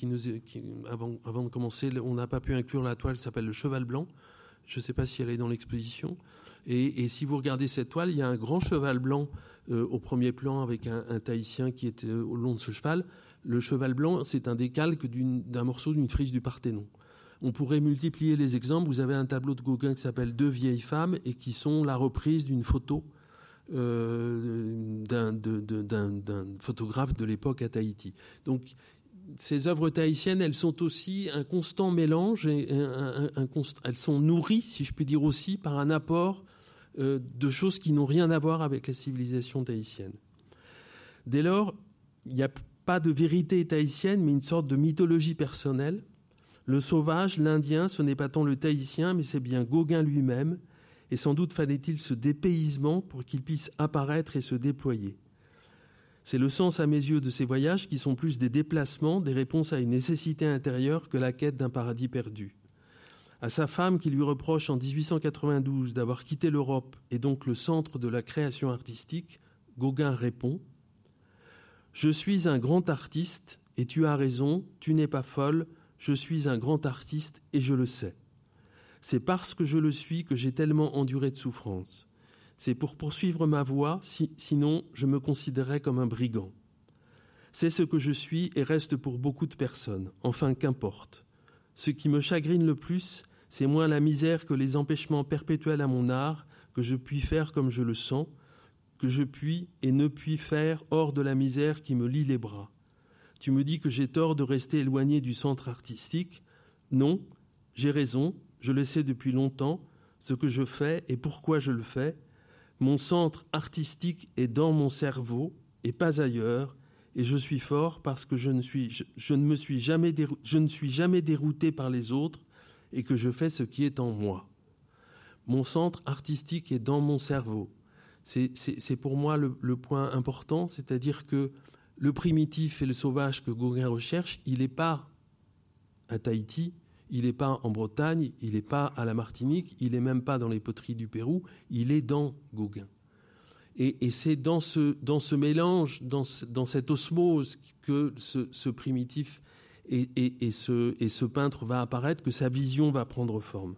avant, avant de commencer, on n'a pas pu inclure la toile qui s'appelle le Cheval Blanc. Je ne sais pas si elle est dans l'exposition. Et, si vous regardez cette toile, il y a un grand cheval blanc euh, au premier plan avec un, Tahitien qui est euh, au long de ce cheval. Le cheval blanc, c'est un décalque d'un morceau d'une frise du Parthénon. On pourrait multiplier les exemples. Vous avez un tableau de Gauguin qui s'appelle Deux vieilles femmes et qui sont la reprise d'une photo euh, d'un photographe de l'époque à Tahiti. Donc ces œuvres tahitiennes, elles sont aussi un constant mélange, elles sont nourries, si je puis dire aussi, par un apport euh, de choses qui n'ont rien à voir avec la civilisation tahitienne. Dès lors, il n'y a pas de vérité tahitienne, mais une sorte de mythologie personnelle. Le sauvage, l'Indien, ce n'est pas tant le tahitien, mais c'est bien Gauguin lui-même, et sans doute fallait-il ce dépaysement pour qu'il puisse apparaître et se déployer. C'est le sens à mes yeux de ces voyages qui sont plus des déplacements, des réponses à une nécessité intérieure que la quête d'un paradis perdu. À sa femme qui lui reproche en 1892 d'avoir quitté l'Europe et donc le centre de la création artistique, Gauguin répond Je suis un grand artiste et tu as raison, tu n'es pas folle, je suis un grand artiste et je le sais. C'est parce que je le suis que j'ai tellement enduré de souffrances c'est pour poursuivre ma voie, sinon je me considérerais comme un brigand. C'est ce que je suis et reste pour beaucoup de personnes. Enfin, qu'importe. Ce qui me chagrine le plus, c'est moins la misère que les empêchements perpétuels à mon art, que je puis faire comme je le sens, que je puis et ne puis faire hors de la misère qui me lie les bras. Tu me dis que j'ai tort de rester éloigné du centre artistique. Non, j'ai raison, je le sais depuis longtemps, ce que je fais et pourquoi je le fais. Mon centre artistique est dans mon cerveau et pas ailleurs, et je suis fort parce que je ne, suis, jamais je dérouté par les autres et que je fais ce qui est en moi. Mon centre artistique est dans mon cerveau. C'est pour moi le, le point important, c'est-à-dire que le primitif et le sauvage que Gauguin recherche, il n'est pas à Tahiti, il n'est pas en Bretagne, il n'est pas à la Martinique, il n'est même pas dans les poteries du Pérou, il est dans Gauguin. Et, c'est dans ce, mélange, dans, cette osmose que ce, primitif ce, et ce peintre va apparaître, que sa vision va prendre forme.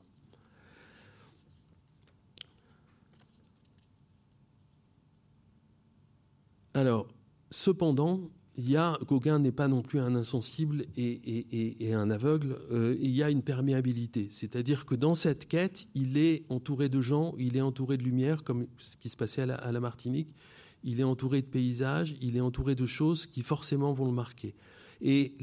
Alors, cependant, il y a, Gauguin n'est pas non plus un insensible et, un aveugle, euh, il y a une perméabilité. C'est-à-dire que dans cette quête, il est entouré de gens, il est entouré de lumière, comme ce qui se passait à la, Martinique, il est entouré de paysages, il est entouré de choses qui forcément vont le marquer. Et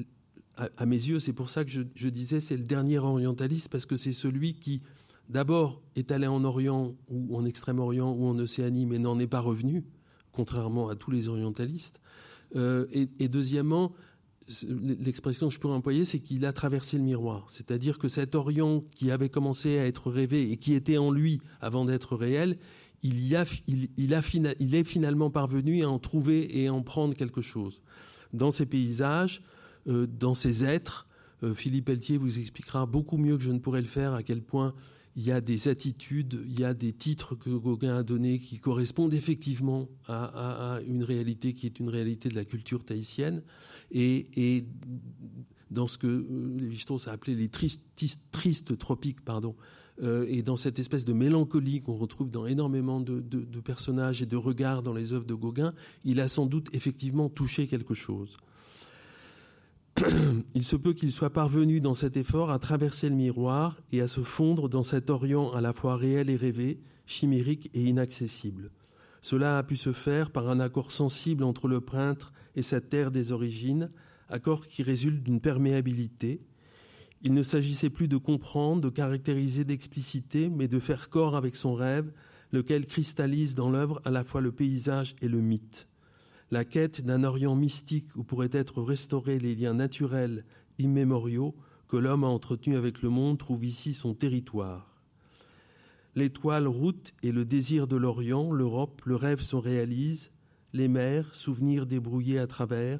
à, mes yeux, c'est pour ça que je, je disais, c'est le dernier orientaliste, parce que c'est celui qui, d'abord, est allé en Orient ou en Extrême-Orient ou en Océanie, mais n'en est pas revenu, contrairement à tous les orientalistes. Euh, et, deuxièmement, l'expression que je pourrais employer, c'est qu'il a traversé le miroir. C'est-à-dire que cet Orient qui avait commencé à être rêvé et qui était en lui avant d'être réel, il, y a, il, il est finalement parvenu à en trouver et à en prendre quelque chose. Dans ces paysages, euh, dans ces êtres, euh, Philippe Pelletier vous expliquera beaucoup mieux que je ne pourrais le faire à quel point il y a des attitudes, il y a des titres que Gauguin a donnés qui correspondent effectivement à, une réalité qui est une réalité de la culture tahitienne. Et, dans ce que euh, Lévi-Strauss a appelé les tristes, tristes tropiques, pardon, euh, et dans cette espèce de mélancolie qu'on retrouve dans énormément de, de, personnages et de regards dans les œuvres de Gauguin, il a sans doute effectivement touché quelque chose. il se peut qu'il soit parvenu dans cet effort à traverser le miroir et à se fondre dans cet Orient à la fois réel et rêvé, chimérique et inaccessible. Cela a pu se faire par un accord sensible entre le peintre et sa terre des origines, accord qui résulte d'une perméabilité. Il ne s'agissait plus de comprendre, de caractériser, d'expliciter, mais de faire corps avec son rêve, lequel cristallise dans l'œuvre à la fois le paysage et le mythe la quête d'un Orient mystique où pourraient être restaurés les liens naturels immémoriaux que l'homme a entretenus avec le monde trouve ici son territoire. L'étoile route et le désir de l'Orient, l'Europe, le rêve se réalisent, les mers, souvenirs débrouillés à travers,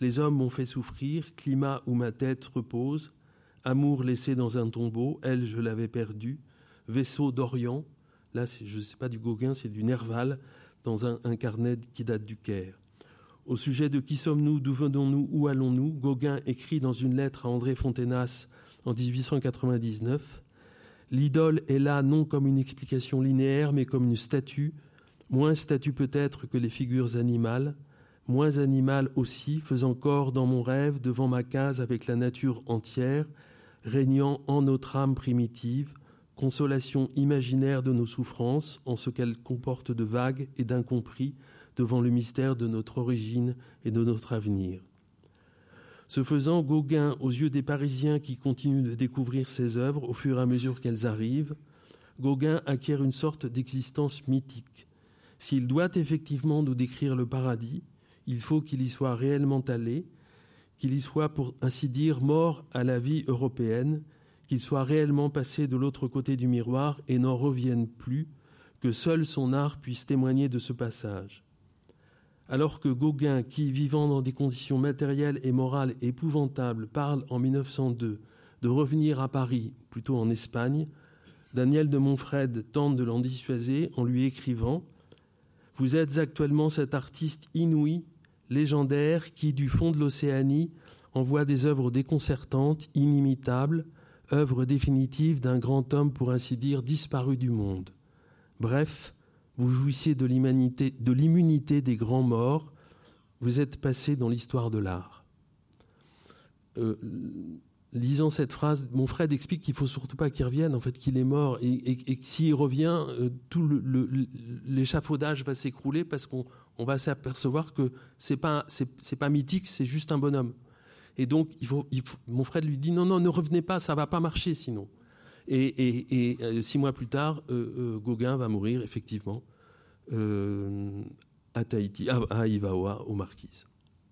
les hommes m'ont fait souffrir, climat où ma tête repose, amour laissé dans un tombeau, elle je l'avais perdu, vaisseau d'Orient, là je ne sais pas du Gauguin, c'est du Nerval, dans un, un carnet qui date du Caire. Au sujet de qui sommes-nous, d'où venons-nous, où allons-nous, Gauguin écrit dans une lettre à André Fontenas en 1899 L'idole est là non comme une explication linéaire, mais comme une statue, moins statue peut-être que les figures animales, moins animale aussi, faisant corps dans mon rêve devant ma case avec la nature entière, régnant en notre âme primitive, consolation imaginaire de nos souffrances en ce qu'elle comporte de vague et d'incompris, devant le mystère de notre origine et de notre avenir. Ce faisant, Gauguin, aux yeux des Parisiens qui continuent de découvrir ses œuvres au fur et à mesure qu'elles arrivent, Gauguin acquiert une sorte d'existence mythique. S'il doit effectivement nous décrire le paradis, il faut qu'il y soit réellement allé, qu'il y soit, pour ainsi dire, mort à la vie européenne, qu'il soit réellement passé de l'autre côté du miroir et n'en revienne plus, que seul son art puisse témoigner de ce passage alors que Gauguin, qui, vivant dans des conditions matérielles et morales épouvantables, parle en 1902 de revenir à Paris, plutôt en Espagne, Daniel de Montfred tente de l'en dissuaser en lui écrivant Vous êtes actuellement cet artiste inouï, légendaire, qui, du fond de l'Océanie, envoie des œuvres déconcertantes, inimitables, œuvres définitives d'un grand homme, pour ainsi dire, disparu du monde. Bref, vous jouissiez de l'immunité des grands morts, vous êtes passé dans l'histoire de l'art. Euh, lisant cette phrase, mon frère explique qu'il faut surtout pas qu'il revienne, en fait, qu'il est mort, et, que s'il revient, euh, tout l'échafaudage va s'écrouler parce qu'on va s'apercevoir que c'est pas pas mythique, c'est juste un bonhomme. Et donc, mon frère lui dit non, non, ne revenez pas, ça va pas marcher sinon. Et, six mois plus tard, Gauguin va mourir effectivement à Tahiti, à, Ivaoa, aux Marquises.